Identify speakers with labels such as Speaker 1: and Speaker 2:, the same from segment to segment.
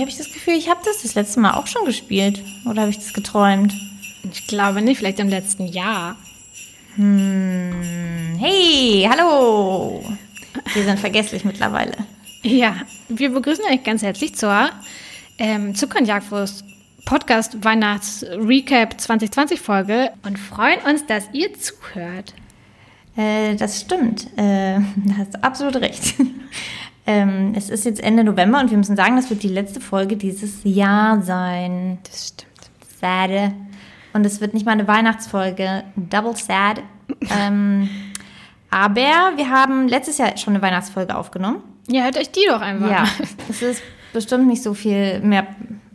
Speaker 1: Irgendwie habe ich das Gefühl, ich habe das das letzte Mal auch schon gespielt. Oder habe ich das geträumt?
Speaker 2: Ich glaube nicht, vielleicht im letzten Jahr.
Speaker 1: Hm, hey, hallo. Wir sind vergesslich mittlerweile.
Speaker 2: Ja, wir begrüßen euch ganz herzlich zur ähm, Zuckerjagdwurst Podcast Weihnachts Recap 2020 Folge und freuen uns, dass ihr zuhört.
Speaker 1: Äh, das stimmt. Äh, da hast du absolut recht. Ähm, es ist jetzt Ende November und wir müssen sagen, das wird die letzte Folge dieses Jahr sein.
Speaker 2: Das stimmt.
Speaker 1: Sad. Und es wird nicht mal eine Weihnachtsfolge. Double sad. ähm, aber wir haben letztes Jahr schon eine Weihnachtsfolge aufgenommen.
Speaker 2: Ja, hört euch die doch einfach.
Speaker 1: Ja, es ist bestimmt nicht so viel mehr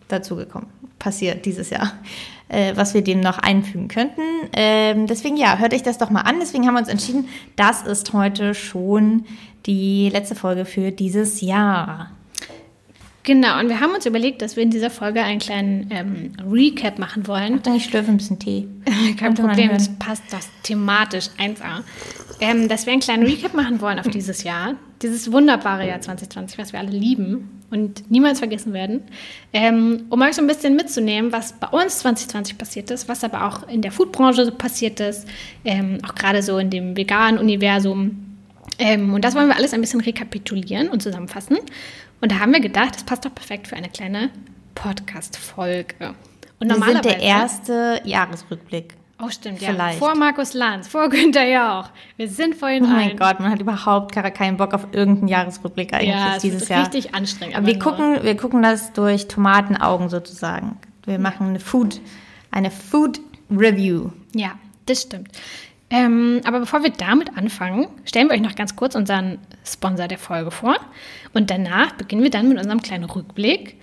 Speaker 1: dazu gekommen, passiert dieses Jahr, äh, was wir dem noch einfügen könnten. Ähm, deswegen ja, hört euch das doch mal an. Deswegen haben wir uns entschieden, das ist heute schon die letzte Folge für dieses Jahr.
Speaker 2: Genau, und wir haben uns überlegt, dass wir in dieser Folge einen kleinen ähm, Recap machen wollen.
Speaker 1: Dann ich schlürfe ein bisschen Tee.
Speaker 2: Kein Problem, das passt das thematisch 1a. Ähm, dass wir einen kleinen Recap machen wollen auf dieses Jahr. Dieses wunderbare Jahr 2020, was wir alle lieben und niemals vergessen werden. Ähm, um euch so ein bisschen mitzunehmen, was bei uns 2020 passiert ist, was aber auch in der Foodbranche passiert ist, ähm, auch gerade so in dem veganen Universum. Ähm, und das wollen wir alles ein bisschen rekapitulieren und zusammenfassen. Und da haben wir gedacht, das passt doch perfekt für eine kleine Podcast-Folge. Und
Speaker 1: Wir sind
Speaker 2: normalerweise.
Speaker 1: der erste Jahresrückblick.
Speaker 2: Oh, stimmt, ja.
Speaker 1: Vielleicht.
Speaker 2: Vor Markus Lanz, vor Günther Jauch. Wir sind vor
Speaker 1: Oh mein. Gott, man hat überhaupt gar keinen Bock auf irgendeinen Jahresrückblick eigentlich
Speaker 2: Ja, es
Speaker 1: dieses Jahr.
Speaker 2: richtig anstrengend.
Speaker 1: Aber wir gucken, wir gucken das durch Tomatenaugen sozusagen. Wir machen eine Food, eine Food Review.
Speaker 2: Ja, das stimmt. Ähm, aber bevor wir damit anfangen, stellen wir euch noch ganz kurz unseren Sponsor der Folge vor. Und danach beginnen wir dann mit unserem kleinen Rückblick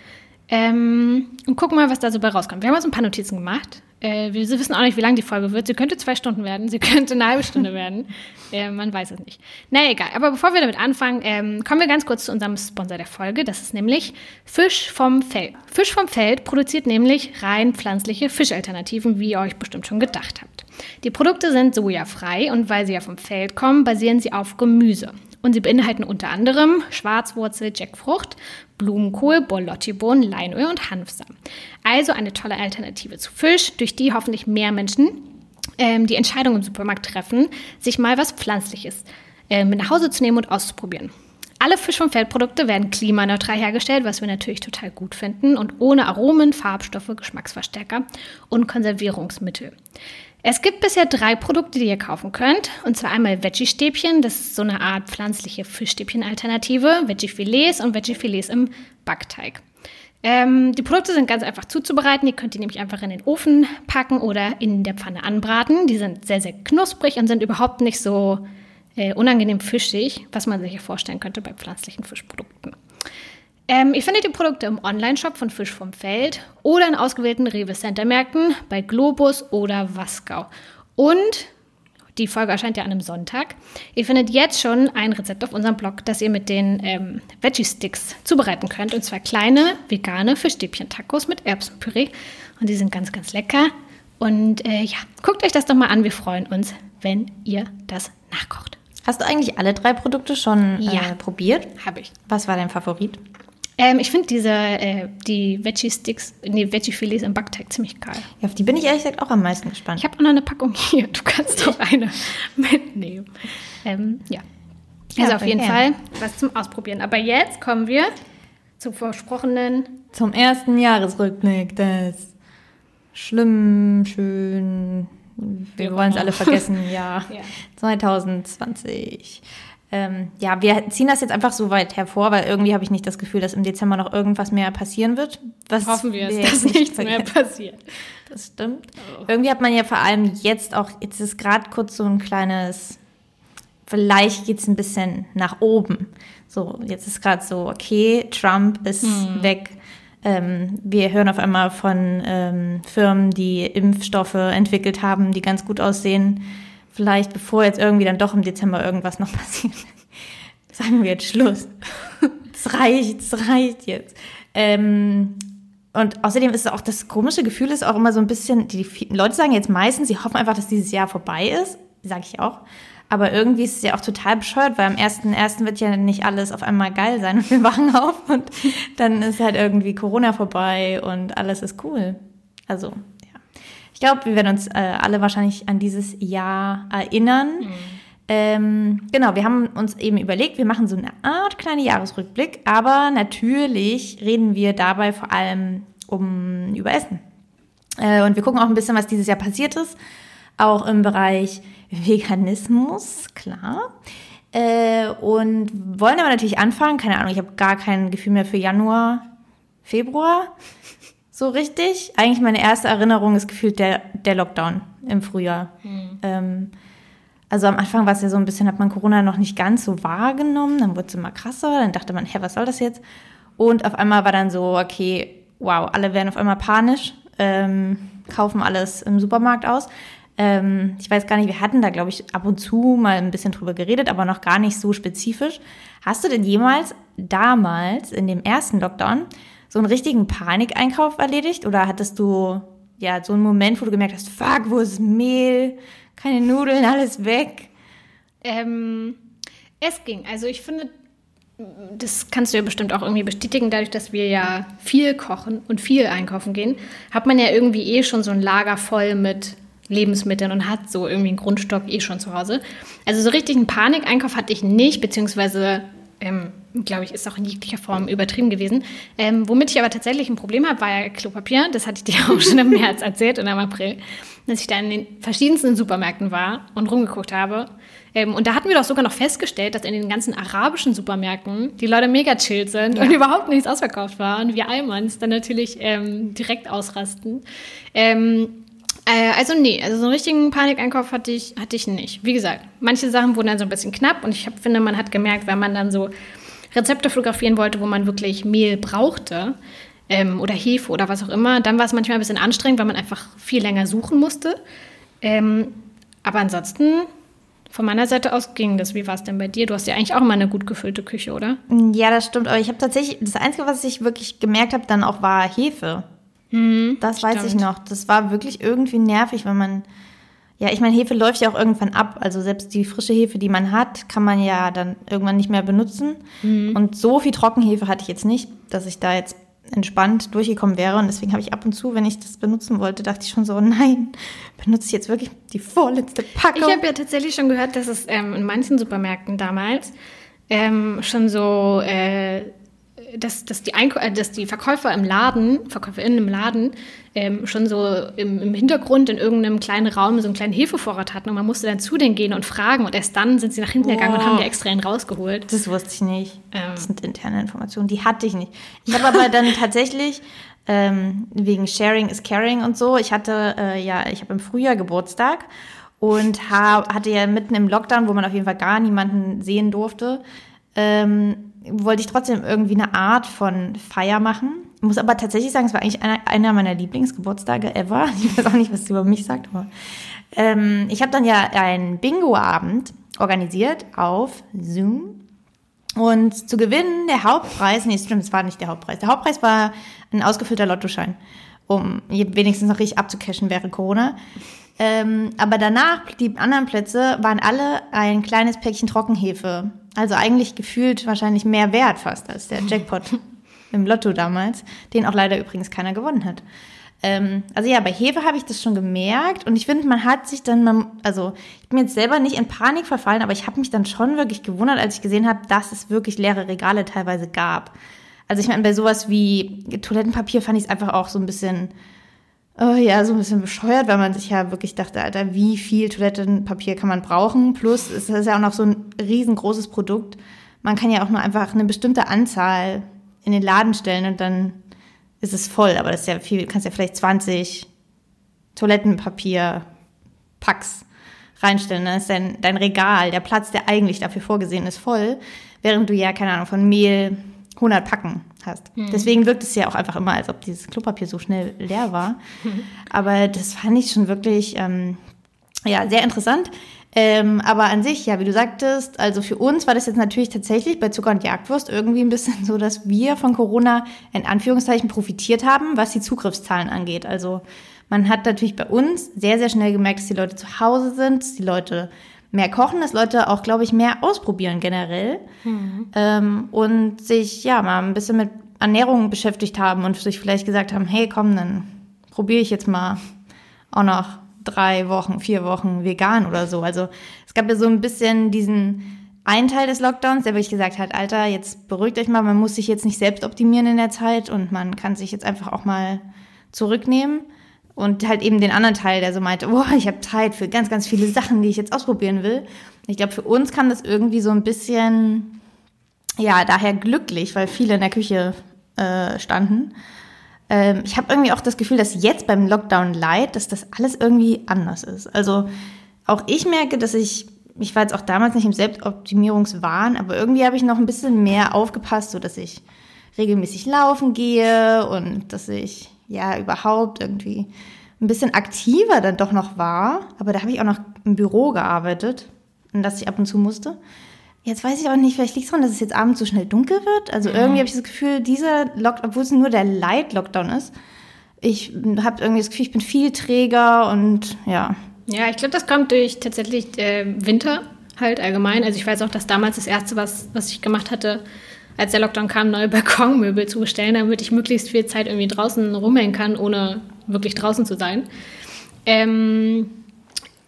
Speaker 2: ähm, und gucken mal, was da so bei rauskommt. Wir haben uns ein paar Notizen gemacht. Äh, wir wissen auch nicht, wie lang die Folge wird. Sie könnte zwei Stunden werden, sie könnte eine halbe Stunde werden. Äh, man weiß es nicht. Na egal, aber bevor wir damit anfangen, ähm, kommen wir ganz kurz zu unserem Sponsor der Folge. Das ist nämlich Fisch vom Feld. Fisch vom Feld produziert nämlich rein pflanzliche Fischalternativen, wie ihr euch bestimmt schon gedacht habt. Die Produkte sind sojafrei und weil sie ja vom Feld kommen, basieren sie auf Gemüse. Und sie beinhalten unter anderem Schwarzwurzel, Jackfrucht, Blumenkohl, Borlotti-Bohnen, Leinöl und Hanfsamen. Also eine tolle Alternative zu Fisch, durch die hoffentlich mehr Menschen ähm, die Entscheidung im Supermarkt treffen, sich mal was Pflanzliches äh, mit nach Hause zu nehmen und auszuprobieren. Alle Fisch- und Feldprodukte werden klimaneutral hergestellt, was wir natürlich total gut finden und ohne Aromen, Farbstoffe, Geschmacksverstärker und Konservierungsmittel. Es gibt bisher drei Produkte, die ihr kaufen könnt. Und zwar einmal Veggie-Stäbchen, das ist so eine Art pflanzliche Fischstäbchen-Alternative, Veggie-Filets und Veggie-Filets im Backteig. Ähm, die Produkte sind ganz einfach zuzubereiten. Ihr könnt die nämlich einfach in den Ofen packen oder in der Pfanne anbraten. Die sind sehr, sehr knusprig und sind überhaupt nicht so äh, unangenehm fischig, was man sich ja vorstellen könnte bei pflanzlichen Fischprodukten. Ähm, ihr findet die Produkte im Online-Shop von Fisch vom Feld oder in ausgewählten Rewe-Center-Märkten bei Globus oder Waskau. Und die Folge erscheint ja an einem Sonntag. Ihr findet jetzt schon ein Rezept auf unserem Blog, das ihr mit den ähm, Veggie-Sticks zubereiten könnt. Und zwar kleine vegane Fischstäbchen-Tacos mit Erbsenpüree. Und die sind ganz, ganz lecker. Und äh, ja, guckt euch das doch mal an. Wir freuen uns, wenn ihr das nachkocht.
Speaker 1: Hast du eigentlich alle drei Produkte schon
Speaker 2: Ja.
Speaker 1: äh, probiert?
Speaker 2: Habe ich.
Speaker 1: Was war dein Favorit?
Speaker 2: Ähm, ich finde diese, äh, die Veggie-Sticks, nee, Veggie-Filets im Backteig ziemlich geil.
Speaker 1: Ja, auf die bin ich ehrlich gesagt auch am meisten gespannt.
Speaker 2: Ich habe auch noch eine Packung hier. Du kannst doch eine mitnehmen. Ähm, ja.
Speaker 1: Ja,
Speaker 2: Also auf jeden
Speaker 1: gern.
Speaker 2: Fall was zum Ausprobieren. Aber jetzt kommen wir zum versprochenen.
Speaker 1: Zum ersten Jahresrückblick des schlimm, schön, wir wollen es alle vergessen, ja,
Speaker 2: Ja.
Speaker 1: 2020. Ähm, ja, wir ziehen das jetzt einfach so weit hervor, weil irgendwie habe ich nicht das Gefühl, dass im Dezember noch irgendwas mehr passieren wird. Was
Speaker 2: Hoffen wir es,
Speaker 1: jetzt
Speaker 2: dass
Speaker 1: nicht
Speaker 2: nichts mehr passiert.
Speaker 1: Das stimmt. Irgendwie hat man ja vor allem jetzt auch, jetzt ist gerade kurz so ein kleines, vielleicht geht es ein bisschen nach oben. So, jetzt ist gerade so, okay, Trump ist weg. Ähm, wir hören auf einmal von ähm, Firmen, die Impfstoffe entwickelt haben, die ganz gut aussehen. Vielleicht bevor jetzt irgendwie dann doch im Dezember irgendwas noch passiert. Sagen wir jetzt Schluss. Es reicht, es reicht jetzt. Ähm, und außerdem ist auch das komische Gefühl ist auch immer so ein bisschen, die, die Leute sagen jetzt meistens, sie hoffen einfach, dass dieses Jahr vorbei ist, sage ich auch. Aber irgendwie ist es ja auch total bescheuert, weil am 1.1. wird ja nicht alles auf einmal geil sein und wir wachen auf und dann ist halt irgendwie Corona vorbei und alles ist cool. Also, glaube, wir werden uns äh, alle wahrscheinlich an dieses Jahr erinnern. Mhm. Ähm, genau, wir haben uns eben überlegt, wir machen so eine Art kleine Jahresrückblick, aber natürlich reden wir dabei vor allem um über Essen. Äh, und wir gucken auch ein bisschen, was dieses Jahr passiert ist, auch im Bereich Veganismus, klar. Äh, und wollen aber natürlich anfangen, keine Ahnung, ich habe gar kein Gefühl mehr für Januar, Februar, so richtig. Eigentlich meine erste Erinnerung ist gefühlt der, der Lockdown im Frühjahr. Hm. Ähm, also am Anfang war es ja so ein bisschen, hat man Corona noch nicht ganz so wahrgenommen, dann wurde es immer krasser, dann dachte man, hä, was soll das jetzt? Und auf einmal war dann so, okay, wow, alle werden auf einmal panisch, ähm, kaufen alles im Supermarkt aus. Ähm, ich weiß gar nicht, wir hatten da, glaube ich, ab und zu mal ein bisschen drüber geredet, aber noch gar nicht so spezifisch. Hast du denn jemals damals in dem ersten Lockdown so einen richtigen Panikeinkauf erledigt? Oder hattest du ja so einen Moment, wo du gemerkt hast, fuck, wo ist Mehl? Keine Nudeln, alles weg?
Speaker 2: Ähm, es ging. Also ich finde, das kannst du ja bestimmt auch irgendwie bestätigen, dadurch, dass wir ja viel kochen und viel einkaufen gehen, hat man ja irgendwie eh schon so ein Lager voll mit Lebensmitteln und hat so irgendwie einen Grundstock eh schon zu Hause. Also so richtig einen Panikeinkauf hatte ich nicht, beziehungsweise ähm, glaube ich, ist auch in jeglicher Form übertrieben gewesen. Ähm, womit ich aber tatsächlich ein Problem habe, war ja Klopapier. Das hatte ich dir auch schon im März erzählt und im April, dass ich da in den verschiedensten Supermärkten war und rumgeguckt habe. Ähm, und da hatten wir doch sogar noch festgestellt, dass in den ganzen arabischen Supermärkten die Leute mega chill sind ja. und überhaupt nichts ausverkauft war. Und wir Almans dann natürlich ähm, direkt ausrasten. Ähm, äh, also nee, also so einen richtigen Panikeinkauf hatte ich, hatte ich nicht. Wie gesagt, manche Sachen wurden dann so ein bisschen knapp und ich hab, finde, man hat gemerkt, wenn man dann so Rezepte fotografieren wollte, wo man wirklich Mehl brauchte ähm, oder Hefe oder was auch immer, dann war es manchmal ein bisschen anstrengend, weil man einfach viel länger suchen musste. Ähm, aber ansonsten von meiner Seite aus ging das. Wie war es denn bei dir? Du hast ja eigentlich auch immer eine gut gefüllte Küche, oder?
Speaker 1: Ja, das stimmt. Aber ich habe tatsächlich, das Einzige, was ich wirklich gemerkt habe, dann auch war Hefe. Mhm, das stimmt. weiß ich noch. Das war wirklich irgendwie nervig, wenn man. Ja, ich meine, Hefe läuft ja auch irgendwann ab. Also selbst die frische Hefe, die man hat, kann man ja dann irgendwann nicht mehr benutzen. Mhm. Und so viel Trockenhefe hatte ich jetzt nicht, dass ich da jetzt entspannt durchgekommen wäre. Und deswegen habe ich ab und zu, wenn ich das benutzen wollte, dachte ich schon so, nein, benutze ich jetzt wirklich die vorletzte Packung.
Speaker 2: Ich habe ja tatsächlich schon gehört, dass es ähm, in manchen Supermärkten damals ähm, schon so äh, dass, dass, die äh, dass die Verkäufer im Laden, VerkäuferInnen im Laden, ähm, schon so im, im, Hintergrund in irgendeinem kleinen Raum so einen kleinen Hefevorrat hatten und man musste dann zu denen gehen und fragen und erst dann sind sie nach hinten wow. gegangen und haben die extra einen rausgeholt.
Speaker 1: Das wusste ich nicht. Ähm. Das sind interne Informationen, die hatte ich nicht. Ich habe aber dann tatsächlich ähm, wegen Sharing is Caring und so, ich hatte äh, ja, ich habe im Frühjahr Geburtstag und hab, hatte ja mitten im Lockdown, wo man auf jeden Fall gar niemanden sehen durfte, ähm, wollte ich trotzdem irgendwie eine Art von Feier machen. Muss aber tatsächlich sagen, es war eigentlich einer, einer meiner Lieblingsgeburtstage ever. Ich weiß auch nicht, was es über mich sagt, aber ähm, ich habe dann ja einen Bingo-Abend organisiert auf Zoom. Und zu gewinnen der Hauptpreis, nee, stimmt, es war nicht der Hauptpreis. Der Hauptpreis war ein ausgefüllter Lottoschein, um wenigstens noch richtig abzucashen während Corona. Ähm, aber danach, die anderen Plätze, waren alle ein kleines Päckchen Trockenhefe also eigentlich gefühlt wahrscheinlich mehr wert fast als der Jackpot im Lotto damals, den auch leider übrigens keiner gewonnen hat. Ähm, also ja, bei Hefe habe ich das schon gemerkt und ich finde, man hat sich dann, man, also ich bin jetzt selber nicht in Panik verfallen, aber ich habe mich dann schon wirklich gewundert, als ich gesehen habe, dass es wirklich leere Regale teilweise gab. Also ich meine, bei sowas wie Toilettenpapier fand ich es einfach auch so ein bisschen oh ja, so ein bisschen bescheuert, weil man sich ja wirklich dachte, Alter, wie viel Toilettenpapier kann man brauchen? Plus, es ist ja auch noch so ein riesengroßes Produkt. Man kann ja auch nur einfach eine bestimmte Anzahl in den Laden stellen und dann ist es voll. Aber das ist ja viel, du kannst ja vielleicht 20 Toilettenpapier-Packs reinstellen. Dann ist dein, dein Regal, der Platz, der eigentlich dafür vorgesehen ist, voll. Während du ja, keine Ahnung, von Mehl 100 Packen hast. Mhm. Deswegen wirkt es ja auch einfach immer, als ob dieses Klopapier so schnell leer war. Aber das fand ich schon wirklich ähm, ja, sehr interessant. Ähm, aber an sich, ja, wie du sagtest, also für uns war das jetzt natürlich tatsächlich bei Zucker und Jagdwurst irgendwie ein bisschen so, dass wir von Corona in Anführungszeichen profitiert haben, was die Zugriffszahlen angeht. Also man hat natürlich bei uns sehr, sehr schnell gemerkt, dass die Leute zu Hause sind, dass die Leute mehr kochen, dass Leute auch, glaube ich, mehr ausprobieren generell mhm. ähm, und sich ja mal ein bisschen mit Ernährung beschäftigt haben und sich vielleicht gesagt haben, hey, komm, dann probiere ich jetzt mal auch noch drei Wochen, vier Wochen vegan oder so. Also es gab ja so ein bisschen diesen einen Teil des Lockdowns, der wirklich gesagt hat, Alter, jetzt beruhigt euch mal, man muss sich jetzt nicht selbst optimieren in der Zeit und man kann sich jetzt einfach auch mal zurücknehmen. Und halt eben den anderen Teil, der so meinte, boah, ich habe Zeit für ganz, ganz viele Sachen, die ich jetzt ausprobieren will. Ich glaube, für uns kam das irgendwie so ein bisschen, ja, daher glücklich, weil viele in der Küche äh, standen. Ähm, ich habe irgendwie auch das Gefühl, dass jetzt beim Lockdown Light, dass das alles irgendwie anders ist. Also auch ich merke, dass ich, ich war jetzt auch damals nicht im Selbstoptimierungswahn, aber irgendwie habe ich noch ein bisschen mehr aufgepasst, so dass ich regelmäßig laufen gehe und dass ich ja überhaupt irgendwie ein bisschen aktiver dann doch noch war. Aber da habe ich auch noch im Büro gearbeitet, in das ich ab und zu musste. Jetzt weiß ich auch nicht, vielleicht liegt es daran, dass es jetzt abends so schnell dunkel wird. Also mhm. irgendwie habe ich das Gefühl, dieser Lockdown, obwohl es nur der Light-Lockdown ist, ich habe irgendwie das Gefühl, ich bin viel träger und ja.
Speaker 2: Ja, ich glaube, das kommt durch tatsächlich äh, Winter halt allgemein. Also ich weiß auch, dass damals das Erste, was, was ich gemacht hatte, als der Lockdown kam, neue Balkonmöbel zu bestellen, damit ich möglichst viel Zeit irgendwie draußen rumhängen kann, ohne wirklich draußen zu sein. Ähm,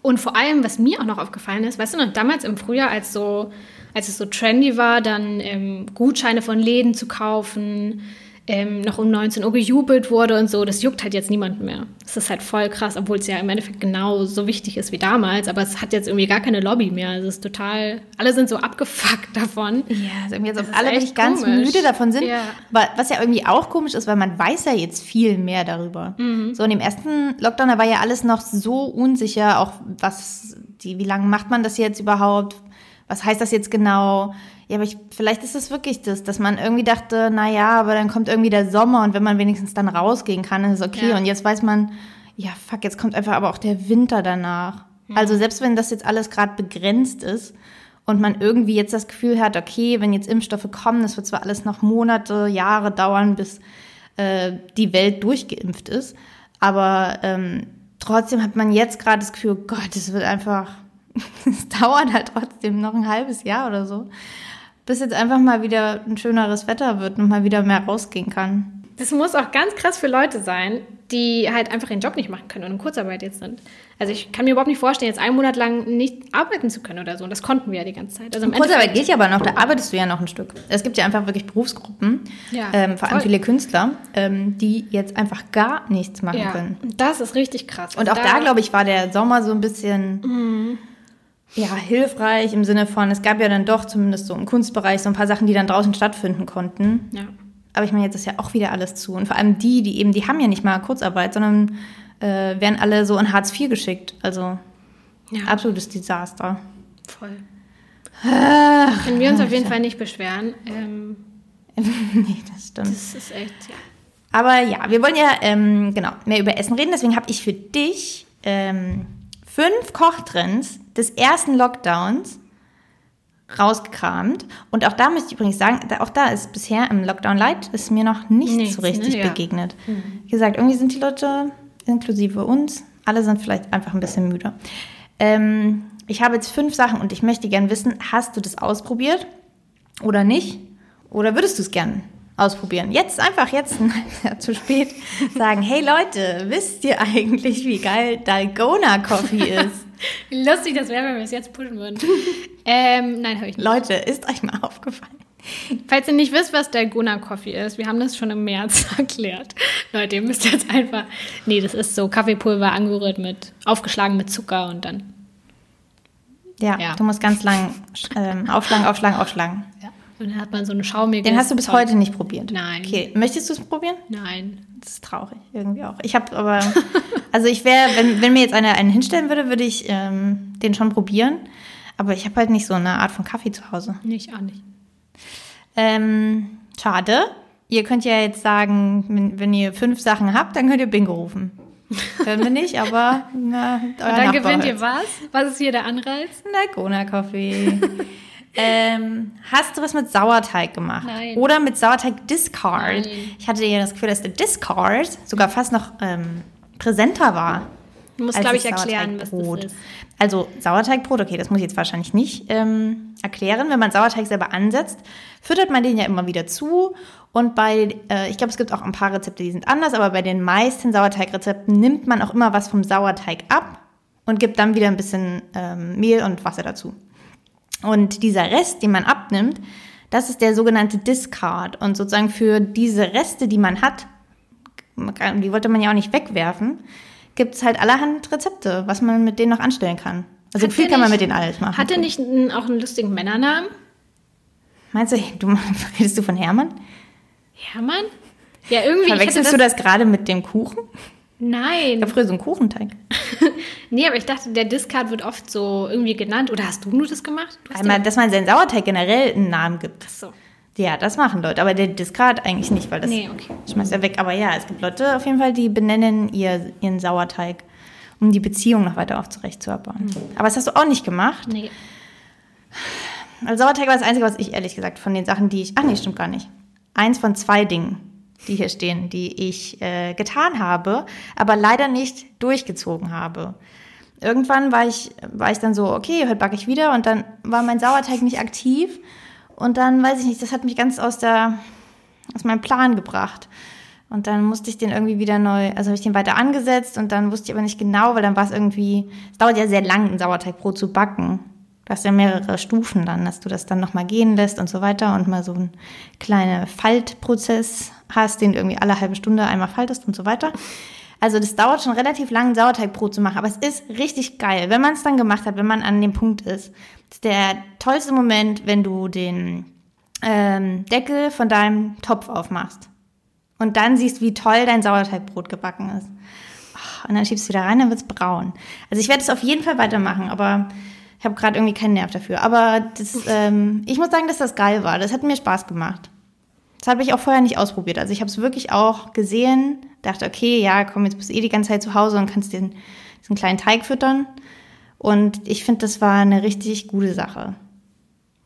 Speaker 2: und vor allem, was mir auch noch aufgefallen ist, weißt du noch, damals im Frühjahr, als so als es so trendy war, dann ähm, Gutscheine von Läden zu kaufen, ähm, noch um 19 Uhr gejubelt wurde und so, das juckt halt jetzt niemanden mehr. Das ist halt voll krass, obwohl es ja im Endeffekt genau so wichtig ist wie damals, aber es hat jetzt irgendwie gar keine Lobby mehr. Also es ist total, alle sind so abgefuckt davon.
Speaker 1: Ja, also irgendwie jetzt auch alle wirklich ganz komisch. müde davon sind. Ja. Aber was ja irgendwie auch komisch ist, weil man weiß ja jetzt viel mehr darüber. Mhm. So in dem ersten Lockdown, da war ja alles noch so unsicher, auch was, die, wie lange macht man das jetzt überhaupt? was heißt das jetzt genau? Ja, aber ich, vielleicht ist es wirklich das, dass man irgendwie dachte, na ja, aber dann kommt irgendwie der Sommer und wenn man wenigstens dann rausgehen kann, dann ist es okay. Ja. Und jetzt weiß man, ja, fuck, jetzt kommt einfach aber auch der Winter danach. Mhm. Also selbst wenn das jetzt alles gerade begrenzt ist und man irgendwie jetzt das Gefühl hat, okay, wenn jetzt Impfstoffe kommen, das wird zwar alles noch Monate, Jahre dauern, bis äh, die Welt durchgeimpft ist, aber ähm, trotzdem hat man jetzt gerade das Gefühl, Gott, es wird einfach es dauert halt trotzdem noch ein halbes Jahr oder so, bis jetzt einfach mal wieder ein schöneres Wetter wird und mal wieder mehr rausgehen kann.
Speaker 2: Das muss auch ganz krass für Leute sein, die halt einfach ihren Job nicht machen können und in Kurzarbeit jetzt sind. Also ich kann mir überhaupt nicht vorstellen, jetzt einen Monat lang nicht arbeiten zu können oder so. Und das konnten wir ja die ganze Zeit.
Speaker 1: Also Kurzarbeit geht ja aber noch, da arbeitest du ja noch ein Stück. Es gibt ja einfach wirklich Berufsgruppen, ja, ähm, vor allem viele Künstler, ähm, die jetzt einfach gar nichts machen ja, können.
Speaker 2: Das ist richtig krass.
Speaker 1: Und also auch da, da glaube ich, war der Sommer so ein bisschen... Mhm ja, hilfreich im Sinne von, es gab ja dann doch zumindest so im Kunstbereich so ein paar Sachen, die dann draußen stattfinden konnten. Ja. Aber ich meine, jetzt ist ja auch wieder alles zu. Und vor allem die, die eben, die haben ja nicht mal Kurzarbeit, sondern äh, werden alle so in Hartz IV geschickt. Also ja. absolutes Desaster. Voll.
Speaker 2: Ach, Können wir uns auf jeden Fall nicht beschweren. Ähm,
Speaker 1: nee, das stimmt. Das ist echt, ja. Aber ja, wir wollen ja ähm, genau mehr über Essen reden. Deswegen habe ich für dich ähm, fünf Kochtrends des ersten Lockdowns rausgekramt. Und auch da müsste ich übrigens sagen, auch da ist bisher im Lockdown Light ist mir noch nicht Nichts, so richtig ne? ja. begegnet. Mhm. Wie gesagt, irgendwie sind die Leute, inklusive uns, alle sind vielleicht einfach ein bisschen müde. Ähm, ich habe jetzt fünf Sachen und ich möchte gerne wissen, hast du das ausprobiert oder nicht? Oder würdest du es gerne ausprobieren. Jetzt einfach jetzt ja, zu spät sagen, hey Leute, wisst ihr eigentlich, wie geil Dalgona Coffee ist?
Speaker 2: lustig das wäre, wenn wir es jetzt pushen würden. ähm, nein, habe ich
Speaker 1: nicht. Leute, ist euch mal aufgefallen.
Speaker 2: Falls ihr nicht wisst, was Dalgona Coffee ist, wir haben das schon im März erklärt. Leute, ihr müsst jetzt einfach. Nee, das ist so Kaffeepulver angerührt mit, aufgeschlagen mit Zucker und dann.
Speaker 1: Ja, ja. du musst ganz lang ähm, aufschlagen, aufschlagen, aufschlagen. Ja.
Speaker 2: Und dann hat man so eine schaumiges...
Speaker 1: Den hast du bis Zeug. heute nicht probiert?
Speaker 2: Nein.
Speaker 1: Okay, möchtest du es probieren?
Speaker 2: Nein.
Speaker 1: Das ist traurig, irgendwie auch. Ich habe aber... also ich wäre, wenn, wenn mir jetzt einer einen hinstellen würde, würde ich ähm, den schon probieren. Aber ich habe halt nicht so eine Art von Kaffee zu Hause.
Speaker 2: Nicht, auch nicht.
Speaker 1: Ähm, schade. Ihr könnt ja jetzt sagen, wenn, wenn ihr fünf Sachen habt, dann könnt ihr Bingo rufen. Können wir nicht, aber
Speaker 2: na, Und dann Nachbar gewinnt ihr was? Was ist hier der Anreiz?
Speaker 1: Dalgona-Kaffee. Ähm, hast du was mit Sauerteig gemacht?
Speaker 2: Nein.
Speaker 1: Oder mit Sauerteig Discard? Nein. Ich hatte ja das Gefühl, dass der Discard sogar fast noch ähm, präsenter war
Speaker 2: Du musst, glaube ich, erklären, was das ist.
Speaker 1: Also Sauerteigbrot, okay, das muss ich jetzt wahrscheinlich nicht ähm, erklären. Wenn man Sauerteig selber ansetzt, füttert man den ja immer wieder zu. Und bei, äh, ich glaube, es gibt auch ein paar Rezepte, die sind anders, aber bei den meisten Sauerteigrezepten nimmt man auch immer was vom Sauerteig ab und gibt dann wieder ein bisschen ähm, Mehl und Wasser dazu. Und dieser Rest, den man abnimmt, das ist der sogenannte Discard. Und sozusagen für diese Reste, die man hat, man die wollte man ja auch nicht wegwerfen, gibt es halt allerhand Rezepte, was man mit denen noch anstellen kann. Also
Speaker 2: Hat
Speaker 1: viel kann man
Speaker 2: nicht-
Speaker 1: mit denen alles machen.
Speaker 2: Hat er nicht auch einen lustigen Männernamen?
Speaker 1: Meinst du, du redest du von Hermann?
Speaker 2: Hermann? Ja, irgendwie.
Speaker 1: Verwechselst du das gerade mit dem Kuchen? Ich
Speaker 2: Nein.
Speaker 1: habe früher so einen Kuchenteig.
Speaker 2: Nee, aber ich dachte, der Discard wird oft so irgendwie genannt. Oder hast du nur das gemacht?
Speaker 1: Einmal, dass man seinen Sauerteig generell einen Namen gibt.
Speaker 2: Ach so.
Speaker 1: Ja, das machen Leute, aber der Discard eigentlich nicht, weil das
Speaker 2: Nee, okay.
Speaker 1: schmeißt er weg. Aber ja, es gibt Leute auf jeden Fall, die benennen ihr, ihren Sauerteig, um die Beziehung noch weiter aufzurechtzuerbauen. Aber das hast du auch nicht gemacht.
Speaker 2: Nee.
Speaker 1: Also Sauerteig war das Einzige, was ich ehrlich gesagt von den Sachen, die ich. Ach nee, stimmt gar nicht. Eins von zwei Dingen, die hier stehen, die ich äh, getan habe, aber leider nicht durchgezogen habe. Irgendwann war ich, war ich dann so, okay, heute backe ich wieder und dann war mein Sauerteig nicht aktiv. Und dann weiß ich nicht, das hat mich ganz aus der, aus meinem Plan gebracht. Und dann musste ich den irgendwie wieder neu, also habe ich den weiter angesetzt und dann wusste ich aber nicht genau, weil dann war es irgendwie, es dauert ja sehr lang, ein Sauerteigbrot zu backen. Du hast ja mehrere Stufen dann, dass du das dann nochmal gehen lässt und so weiter und mal so einen kleinen Faltprozess hast, den du irgendwie alle halbe Stunde einmal faltest und so weiter. Also das dauert schon relativ lang, Sauerteigbrot zu machen, aber es ist richtig geil, wenn man es dann gemacht hat, wenn man an dem Punkt ist. Das ist der tollste Moment, wenn du den ähm, Deckel von deinem Topf aufmachst und dann siehst, wie toll dein Sauerteigbrot gebacken ist. Und dann schiebst du wieder rein, dann wird's braun. Also ich werde es auf jeden Fall weitermachen, aber ich habe gerade irgendwie keinen Nerv dafür. Aber das, ähm, ich muss sagen, dass das geil war. Das hat mir Spaß gemacht. Das habe ich auch vorher nicht ausprobiert. Also ich habe es wirklich auch gesehen, dachte, okay, ja, komm, jetzt bist du eh die ganze Zeit zu Hause und kannst den, diesen kleinen Teig füttern. Und ich finde, das war eine richtig gute Sache.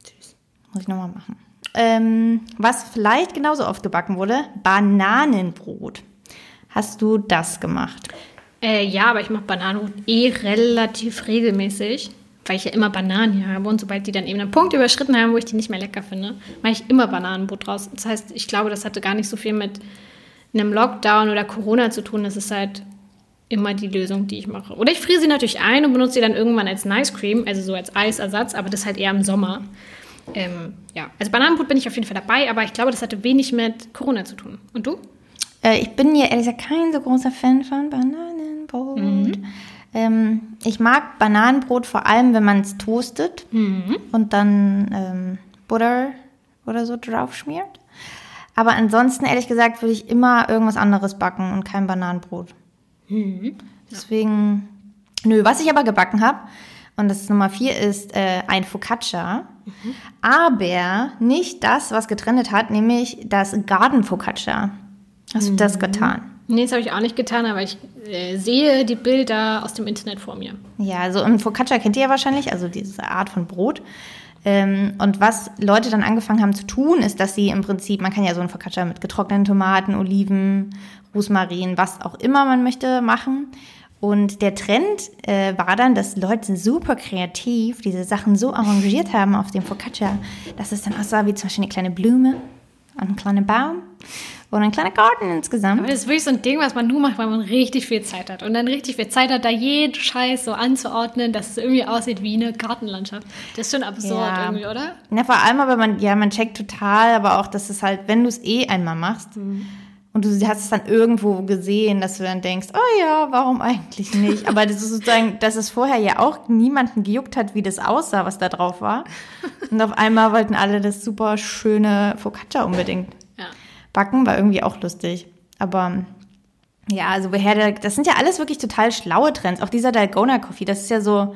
Speaker 1: Süß. Muss ich nochmal machen. Ähm, was vielleicht genauso oft gebacken wurde, Bananenbrot. Hast du das gemacht?
Speaker 2: Äh, ja, aber ich mache Bananenbrot eh relativ regelmäßig, weil ich ja immer Bananen hier habe. Und sobald die dann eben einen Punkt überschritten haben, wo ich die nicht mehr lecker finde, mache ich immer Bananenbrot draus. Das heißt, ich glaube, das hatte gar nicht so viel mit einem Lockdown oder Corona zu tun. Das ist halt immer die Lösung, die ich mache. Oder ich friere sie natürlich ein und benutze sie dann irgendwann als Nice Cream, also so als Eisersatz, aber das halt eher im Sommer. Ähm, ja, also Bananenbrot bin ich auf jeden Fall dabei, aber ich glaube, das hatte wenig mit Corona zu tun. Und du?
Speaker 1: Äh, ich bin ja ehrlich gesagt kein so großer Fan von Bananenbrot. Ähm, ich mag Bananenbrot vor allem, wenn man es toastet und dann ähm, Butter oder so drauf schmiert. Aber ansonsten, ehrlich gesagt, würde ich immer irgendwas anderes backen und kein Bananenbrot. Deswegen, nö, was ich aber gebacken habe, und das ist Nummer vier, ist äh, ein Focaccia. Aber nicht das, was getrennt hat, nämlich das Garden Focaccia. Hast du das getan?
Speaker 2: Nee, das habe ich auch nicht getan, aber ich äh, sehe die Bilder aus dem Internet vor mir.
Speaker 1: Ja, also ein Focaccia kennt ihr ja wahrscheinlich, also diese Art von Brot. Ähm, und was Leute dann angefangen haben zu tun, ist, dass sie im Prinzip, man kann ja so ein Focaccia mit getrockneten Tomaten, Oliven, Rosmarin, was auch immer man möchte, machen. Und der Trend äh, war dann, dass Leute super kreativ diese Sachen so arrangiert haben auf dem Focaccia, dass es dann aussah wie zum Beispiel eine kleine Blume und ein kleiner Baum und ein kleiner Garten insgesamt.
Speaker 2: Aber das ist wirklich so ein Ding, was man nur macht, weil man richtig viel Zeit hat. Und dann richtig viel Zeit hat, da jeden Scheiß so anzuordnen, dass es irgendwie aussieht wie eine Gartenlandschaft. Das ist schon absurd
Speaker 1: Ja.
Speaker 2: irgendwie, oder?
Speaker 1: Na, vor allem aber man, ja, man checkt total, aber auch, dass es halt, wenn du es eh einmal machst und du hast es dann irgendwo gesehen, dass du dann denkst, oh ja, warum eigentlich nicht? Aber das ist sozusagen, dass es vorher ja auch niemanden gejuckt hat, wie das aussah, was da drauf war. Und auf einmal wollten alle das super schöne Focaccia unbedingt
Speaker 2: Ja.
Speaker 1: Backen, war irgendwie auch lustig. Aber ja, also woher das sind ja alles wirklich total schlaue Trends. Auch dieser Dalgona Coffee, das ist ja so,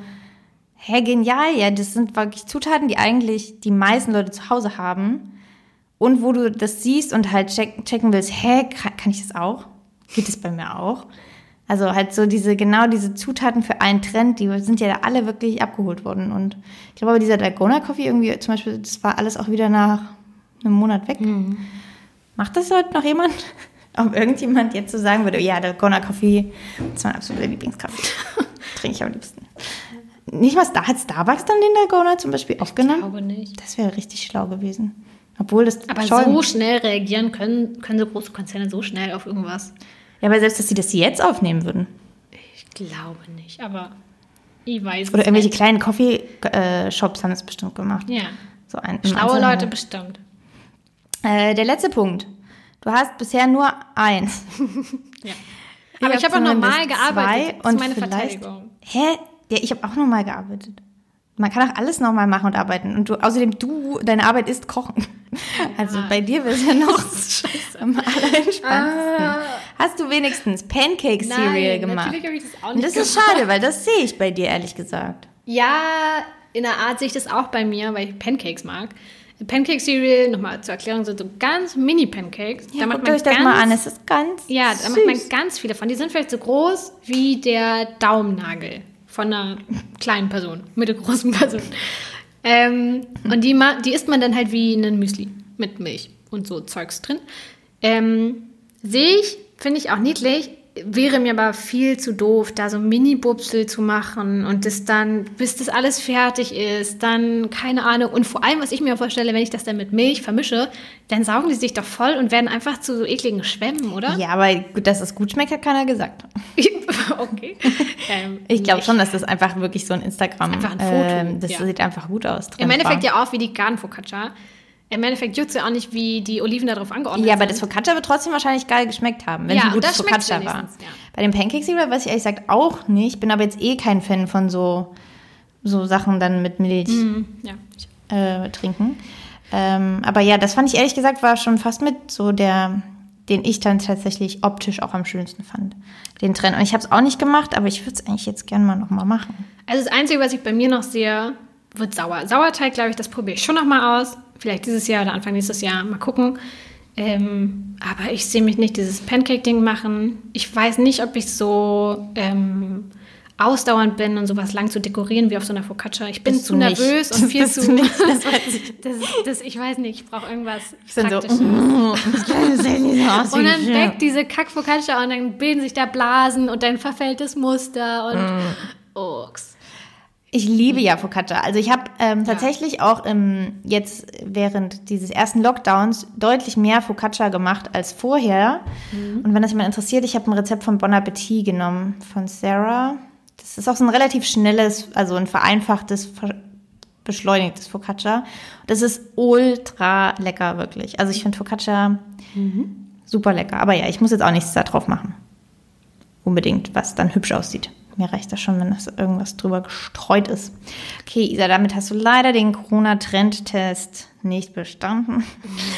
Speaker 1: hä, genial, ja, das sind wirklich Zutaten, die eigentlich die meisten Leute zu Hause haben. Und wo du das siehst und halt check, checken willst, hä, kann, ich das auch? Geht das bei mir auch? Also halt so diese, genau diese Zutaten für einen Trend, die sind ja alle wirklich abgeholt worden. Und ich glaube aber dieser Dalgona Coffee irgendwie zum Beispiel, das war alles auch wieder nach einem Monat weg. Macht das heute noch jemand? Ob irgendjemand jetzt so sagen würde, ja, der Gona Coffee ist mein absoluter Lieblingskaffee. Trinke ich am liebsten. Nicht mal Star, hat Starbucks dann den Dalgona zum Beispiel aufgenommen?
Speaker 2: glaube nicht.
Speaker 1: Das wäre richtig schlau gewesen. Obwohl das
Speaker 2: Aber
Speaker 1: schon-
Speaker 2: so schnell reagieren können, können so große Konzerne so schnell auf irgendwas.
Speaker 1: Ja, aber selbst, dass sie das jetzt aufnehmen würden.
Speaker 2: Ich glaube nicht, aber ich weiß
Speaker 1: Oder irgendwelche
Speaker 2: nicht.
Speaker 1: kleinen Coffee-Shops haben das bestimmt gemacht.
Speaker 2: Ja.
Speaker 1: So ein,
Speaker 2: Schlaue. Leute bestimmt.
Speaker 1: Äh, der letzte Punkt. Du hast bisher nur eins.
Speaker 2: Ja. Aber ich habe auch normal gearbeitet.
Speaker 1: Zwei und
Speaker 2: das ist meine Verteidigung.
Speaker 1: Hä? Ja, ich habe auch normal gearbeitet. Man kann auch alles nochmal machen und arbeiten. Und du, außerdem, du, deine Arbeit ist Kochen. Also bei dir wird es ja noch am allerentspanntesten. Hast du wenigstens Pancake Cereal gemacht?
Speaker 2: natürlich habe ich das auch
Speaker 1: Und
Speaker 2: nicht
Speaker 1: das ist
Speaker 2: gemacht.
Speaker 1: schade, weil das sehe ich bei dir, ehrlich gesagt.
Speaker 2: Ja, in der Art sehe ich das auch bei mir, weil ich Pancakes mag. Pancake Cereal, nochmal zur Erklärung, sind so ganz Mini-Pancakes.
Speaker 1: Ja, guckt euch das mal an, es ist ganz
Speaker 2: Ja, da
Speaker 1: süß.
Speaker 2: macht man ganz viele von. Die sind vielleicht so groß wie der Daumennagel von einer kleinen Person, mittelgroßen Person. Ähm, und die, die isst man dann halt wie einen Müsli mit Milch und so Zeugs drin. Ähm, Sehe ich, finde ich auch niedlich, wäre mir aber viel zu doof, da so Mini-Bupsel zu machen und das dann, bis das alles fertig ist, dann keine Ahnung. Und vor allem, was ich mir vorstelle, wenn ich das dann mit Milch vermische, dann saugen die sich doch voll und werden einfach zu so ekligen Schwämmen, oder?
Speaker 1: Ja, aber dass es gut schmeckt, hat keiner gesagt.
Speaker 2: okay. Ähm,
Speaker 1: Ich glaube schon, dass das einfach wirklich so ein Instagram,
Speaker 2: Einfach ein Foto,
Speaker 1: ähm, das
Speaker 2: ja.
Speaker 1: sieht einfach gut aus.
Speaker 2: Im Endeffekt
Speaker 1: Trendfarben.
Speaker 2: ja auch wie die Gartenfocaccia. Im Endeffekt juckt ja auch nicht, wie die Oliven darauf angeordnet
Speaker 1: Ja, aber
Speaker 2: sind.
Speaker 1: das Focaccia wird trotzdem wahrscheinlich geil geschmeckt haben, wenn
Speaker 2: Ja,
Speaker 1: es ein gutes Focaccia war.
Speaker 2: ja.
Speaker 1: Bei dem Pancake Cereal weiß ich ehrlich gesagt auch nicht. Bin aber jetzt eh kein Fan von so, so Sachen dann mit Milch
Speaker 2: Mhm, ja.
Speaker 1: äh, trinken. Ähm, aber ja, das fand ich ehrlich gesagt war schon fast mit so der, den ich dann tatsächlich optisch auch am schönsten fand. Den Trend. Und ich habe es auch nicht gemacht, aber ich würde es eigentlich jetzt gerne mal nochmal machen.
Speaker 2: Also das Einzige, was ich bei mir noch sehe, wird sauer. Sauerteig, glaube ich, das probiere ich schon noch mal aus. Vielleicht dieses Jahr oder Anfang nächstes Jahr. Mal gucken. Ähm, aber ich sehe mich nicht dieses Pancake-Ding machen. Ich weiß nicht, ob ich so ähm, ausdauernd bin und sowas lang zu dekorieren wie auf so einer Focaccia. Ich bin
Speaker 1: Bist
Speaker 2: zu
Speaker 1: nicht.
Speaker 2: nervös
Speaker 1: Das
Speaker 2: und viel
Speaker 1: bist
Speaker 2: zu...
Speaker 1: nicht, das weiß ich.
Speaker 2: Das, das, ich weiß nicht, ich brauche irgendwas
Speaker 1: so,
Speaker 2: Praktisches. Und dann backt diese Kack-Focaccia und dann bilden sich da Blasen und dann verfällt das Muster und
Speaker 1: Mm.
Speaker 2: Urks.
Speaker 1: Ich liebe ja Focaccia. Also ich habe ähm, tatsächlich auch ähm, jetzt während dieses ersten Lockdowns deutlich mehr Focaccia gemacht als vorher. Und wenn das jemand interessiert, ich habe ein Rezept von Bon Appetit genommen von Sarah. Das ist auch so ein relativ schnelles, also ein vereinfachtes, ver- beschleunigtes Focaccia. Das ist ultra lecker, wirklich. Also ich finde Focaccia super lecker. Aber ja, ich muss jetzt auch nichts da drauf machen. Unbedingt, was dann hübsch aussieht. Mir reicht das schon, wenn das irgendwas drüber gestreut ist. Okay, Isa, damit hast du leider den Corona-Trendtest nicht bestanden.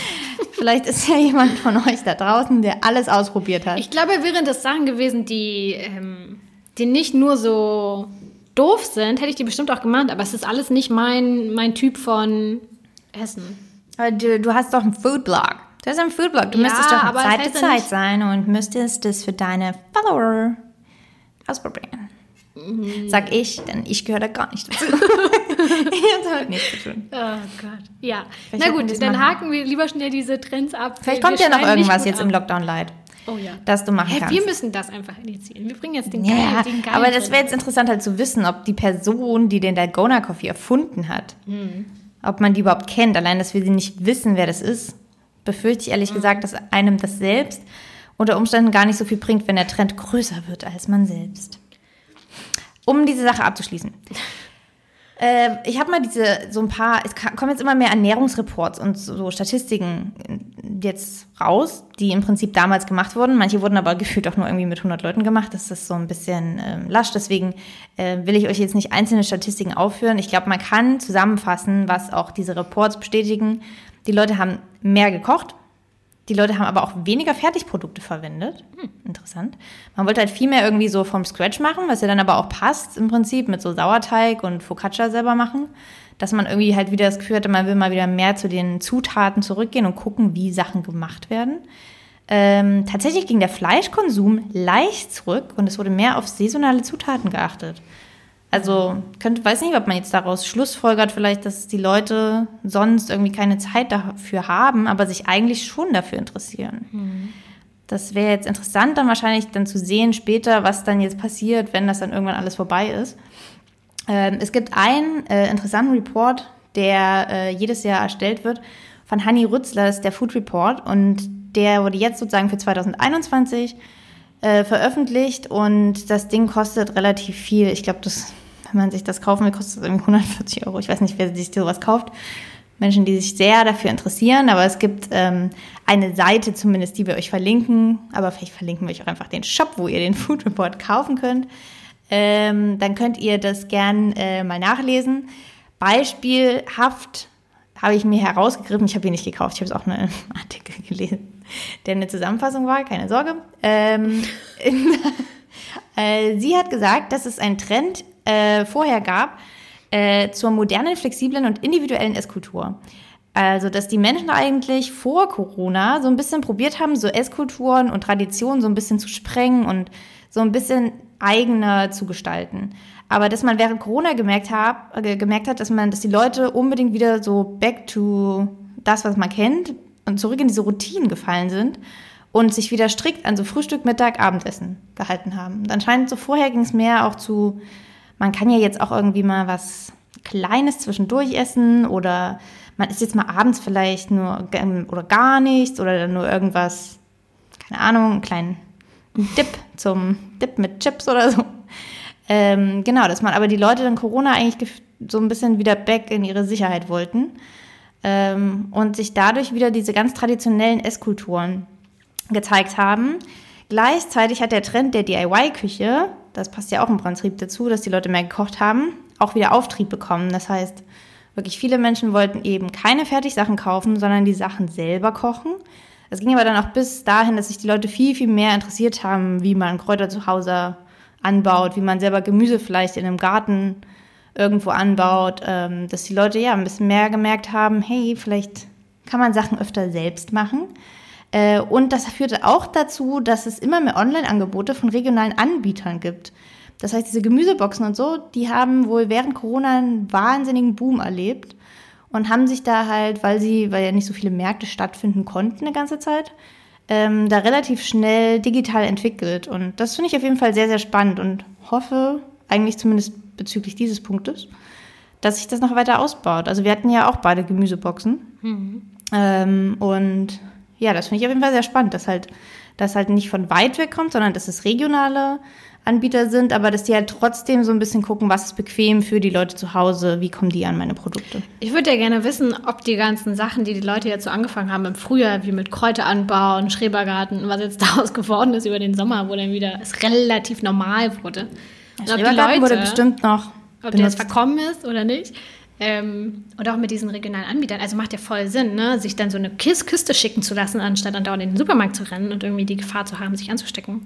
Speaker 1: Vielleicht ist ja jemand von euch da draußen, der alles ausprobiert hat.
Speaker 2: Ich glaube, wären das Sachen gewesen, die, ähm, die nicht nur so doof sind, hätte ich die bestimmt auch gemacht, aber es ist alles nicht mein, mein Typ von Essen.
Speaker 1: Du, du hast doch einen Foodblog. Du hast einen Foodblog. Du
Speaker 2: Ja,
Speaker 1: müsstest doch Zeit
Speaker 2: ja
Speaker 1: Zeit sein und müsstest das für deine Follower ausprobieren.
Speaker 2: Mhm.
Speaker 1: Sag ich, denn ich gehöre da gar nicht dazu. ich habe damit nichts zu tun.
Speaker 2: Oh Gott. Ja.
Speaker 1: Vielleicht
Speaker 2: Na gut, dann
Speaker 1: machen.
Speaker 2: haken wir lieber schnell diese Trends ab.
Speaker 1: Vielleicht
Speaker 2: Wir
Speaker 1: kommt ja noch irgendwas jetzt im
Speaker 2: ab.
Speaker 1: Lockdown Light,
Speaker 2: Oh ja.
Speaker 1: das du machen
Speaker 2: Hey,
Speaker 1: kannst.
Speaker 2: wir müssen das einfach initiieren. Wir bringen jetzt den
Speaker 1: Ja,
Speaker 2: geilen, den
Speaker 1: aber das wäre jetzt interessant halt zu wissen, ob die Person, die den Dalgona Coffee erfunden hat,
Speaker 2: Hm.
Speaker 1: ob man die überhaupt kennt. Allein, dass wir sie nicht wissen, wer das ist, befürchte ich ehrlich gesagt, dass einem das selbst unter Umständen gar nicht so viel bringt, wenn der Trend größer wird als man selbst. Um diese Sache abzuschließen. Äh, ich habe mal diese, so ein paar, es kommen jetzt immer mehr Ernährungsreports und so so Statistiken jetzt raus, die im Prinzip damals gemacht wurden. Manche wurden aber gefühlt auch nur irgendwie mit 100 Leuten gemacht. Das ist so ein bisschen ähm, lasch. Deswegen äh, will ich euch jetzt nicht einzelne Statistiken aufführen. Ich glaube, man kann zusammenfassen, was auch diese Reports bestätigen. Die Leute haben mehr gekocht. Die Leute haben aber auch weniger Fertigprodukte verwendet. Hm, interessant. Man wollte halt viel mehr irgendwie so vom Scratch machen, was ja dann aber auch passt im Prinzip mit so Sauerteig und Focaccia selber machen. Dass man irgendwie halt wieder das Gefühl hatte, man will mal wieder mehr zu den Zutaten zurückgehen und gucken, wie Sachen gemacht werden. Ähm, tatsächlich ging der Fleischkonsum leicht zurück und es wurde mehr auf saisonale Zutaten geachtet. Also, könnt, weiß nicht, ob man jetzt daraus schlussfolgert, vielleicht, dass die Leute sonst irgendwie keine Zeit dafür haben, aber sich eigentlich schon dafür interessieren. Das wäre jetzt interessant, dann wahrscheinlich dann zu sehen später, was dann jetzt passiert, wenn das dann irgendwann alles vorbei ist. Ähm, es gibt einen äh, interessanten Report, der äh, jedes Jahr erstellt wird von Hanni Rützler, das ist der Food Report und der wurde jetzt sozusagen für 2021 äh, veröffentlicht und das Ding kostet relativ viel. Ich glaube, das, wenn man sich das kaufen will, kostet es irgendwie 140 Euro. Ich weiß nicht, wer sich sowas kauft. Menschen, die sich sehr dafür interessieren, aber es gibt ähm, eine Seite zumindest, die wir euch verlinken, aber vielleicht verlinken wir euch auch einfach den Shop, wo ihr den Food Report kaufen könnt. Ähm, dann könnt ihr das gern äh, mal nachlesen. Beispielhaft habe ich mir herausgegriffen, ich habe ihn nicht gekauft, ich habe es auch nur im Artikel gelesen, der eine Zusammenfassung war, keine Sorge. Ähm, äh, sie hat gesagt, dass es einen Trend äh, vorher gab, äh, zur modernen, flexiblen und individuellen Esskultur. Also, dass die Menschen eigentlich vor Corona so ein bisschen probiert haben, so Esskulturen und Traditionen so ein bisschen zu sprengen und so ein bisschen eigener zu gestalten. Aber dass man während Corona gemerkt, hab, gemerkt hat, dass man, dass die Leute unbedingt wieder so back to das, was man kennt und zurück in diese Routinen gefallen sind und sich wieder strikt an so Frühstück, Mittag, Abendessen gehalten haben. Und anscheinend so vorher ging es mehr auch zu man kann ja jetzt auch irgendwie mal was Kleines zwischendurch essen oder man isst jetzt mal abends vielleicht nur oder gar nichts oder dann nur irgendwas, keine Ahnung, einen kleinen Dip zum Dip mit Chips oder so. Ähm, genau, dass man aber die Leute dann Corona eigentlich so ein bisschen wieder back in ihre Sicherheit wollten ähm, und sich dadurch wieder diese ganz traditionellen Esskulturen gezeigt haben. Gleichzeitig hat der Trend der DIY-Küche das passt ja auch im Prinzip dazu, dass die Leute mehr gekocht haben, auch wieder Auftrieb bekommen. Das heißt, wirklich viele Menschen wollten eben keine Fertigsachen kaufen, sondern die Sachen selber kochen. Es ging aber dann auch bis dahin, dass sich die Leute viel, viel mehr interessiert haben, wie man Kräuter zu Hause anbaut, wie man selber Gemüse vielleicht in einem Garten irgendwo anbaut, ähm, dass die Leute ja ein bisschen mehr gemerkt haben, hey, vielleicht kann man Sachen öfter selbst machen. Äh, und das führte auch dazu, dass es immer mehr Online-Angebote von regionalen Anbietern gibt. Das heißt, diese Gemüseboxen und so, die haben wohl während Corona einen wahnsinnigen Boom erlebt und haben sich da halt, weil sie, weil ja nicht so viele Märkte stattfinden konnten eine ganze Zeit, ähm, da relativ schnell digital entwickelt. Und das finde ich auf jeden Fall sehr, sehr spannend und hoffe, eigentlich zumindest bezüglich dieses Punktes, dass sich das noch weiter ausbaut. Also wir hatten ja auch beide Gemüseboxen. Mhm. Ähm, und ja, das finde ich auf jeden Fall sehr spannend, dass halt, dass halt nicht von weit weg kommt, sondern dass es regionale Anbieter sind, aber dass die halt trotzdem so ein bisschen gucken, was ist bequem für die Leute zu Hause, wie kommen die an meine Produkte.
Speaker 2: Ich würde ja gerne wissen, ob die ganzen Sachen, die die Leute jetzt so angefangen haben im Frühjahr, wie mit Kräuteranbau und Schrebergarten, was jetzt daraus geworden ist über den Sommer, wo dann wieder es relativ normal wurde.
Speaker 1: Ja, Schrebergarten Leute, wurde bestimmt noch
Speaker 2: ob benutzt. der jetzt verkommen ist oder nicht. Ähm, und auch mit diesen regionalen Anbietern. Also macht ja voll Sinn, ne? sich dann so eine Kiste schicken zu lassen, anstatt dann dauernd in den Supermarkt zu rennen und irgendwie die Gefahr zu haben, sich anzustecken.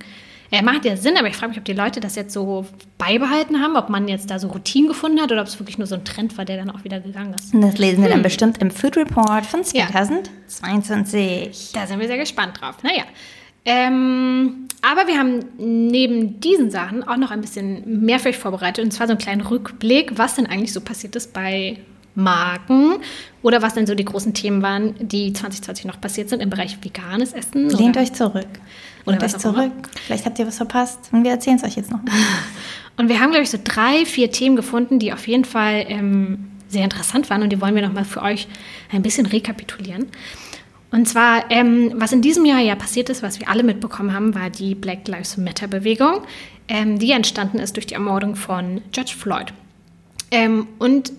Speaker 2: Er macht ja Sinn, aber ich frage mich, ob die Leute das jetzt so beibehalten haben, ob man jetzt da so Routinen gefunden hat oder ob es wirklich nur so ein Trend war, der dann auch wieder gegangen ist.
Speaker 1: Und das lesen wir hm. dann bestimmt im Food Report von 2022.
Speaker 2: Ja. Da sind wir sehr gespannt drauf. Naja. Ähm, aber wir haben neben diesen Sachen auch noch ein bisschen mehr für euch vorbereitet. Und zwar so einen kleinen Rückblick, was denn eigentlich so passiert ist bei Marken oder was denn so die großen Themen waren, die 2020 noch passiert sind im Bereich veganes Essen.
Speaker 1: Lehnt euch zurück. Lehnt euch zurück. Vielleicht habt ihr was verpasst und wir erzählen es euch jetzt noch.
Speaker 2: Und wir haben, glaube ich, so drei, vier Themen gefunden, die auf jeden Fall ähm, sehr interessant waren und die wollen wir nochmal für euch ein bisschen rekapitulieren. Und zwar, ähm, was in diesem Jahr ja passiert ist, was wir alle mitbekommen haben, war die Black Lives Matter-Bewegung, ähm, die entstanden ist durch die Ermordung von George Floyd. Ähm, und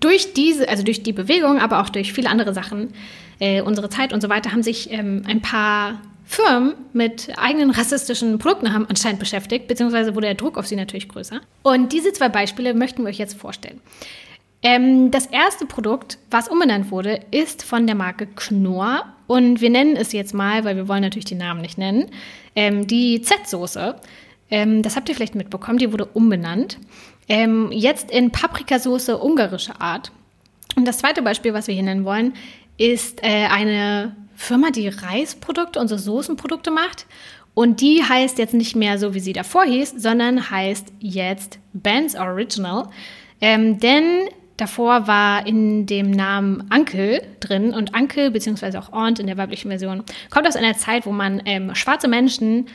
Speaker 2: durch diese, also durch die Bewegung, aber auch durch viele andere Sachen, äh, unsere Zeit und so weiter, haben sich ähm, ein paar Firmen mit eigenen rassistischen Produkten haben anscheinend beschäftigt, beziehungsweise wurde der Druck auf sie natürlich größer. Und diese zwei Beispiele möchten wir euch jetzt vorstellen. Ähm, das erste Produkt, was umbenannt wurde, ist von der Marke Knorr und wir nennen es jetzt mal, weil wir wollen natürlich die Namen nicht nennen, ähm, die Z-Soße. Ähm, das habt ihr vielleicht mitbekommen, die wurde umbenannt. Ähm, jetzt in Paprikasauce ungarische Art. Und das zweite Beispiel, was wir hier nennen wollen, ist äh, eine Firma, die Reisprodukte, unsere Soßenprodukte macht. Und die heißt jetzt nicht mehr so, wie sie davor hieß, sondern heißt jetzt Ben's Original. Ähm, denn Davor war in dem Namen Ankel drin und Ankel beziehungsweise auch Aunt in der weiblichen Version kommt aus einer Zeit, wo man ähm, schwarze Menschen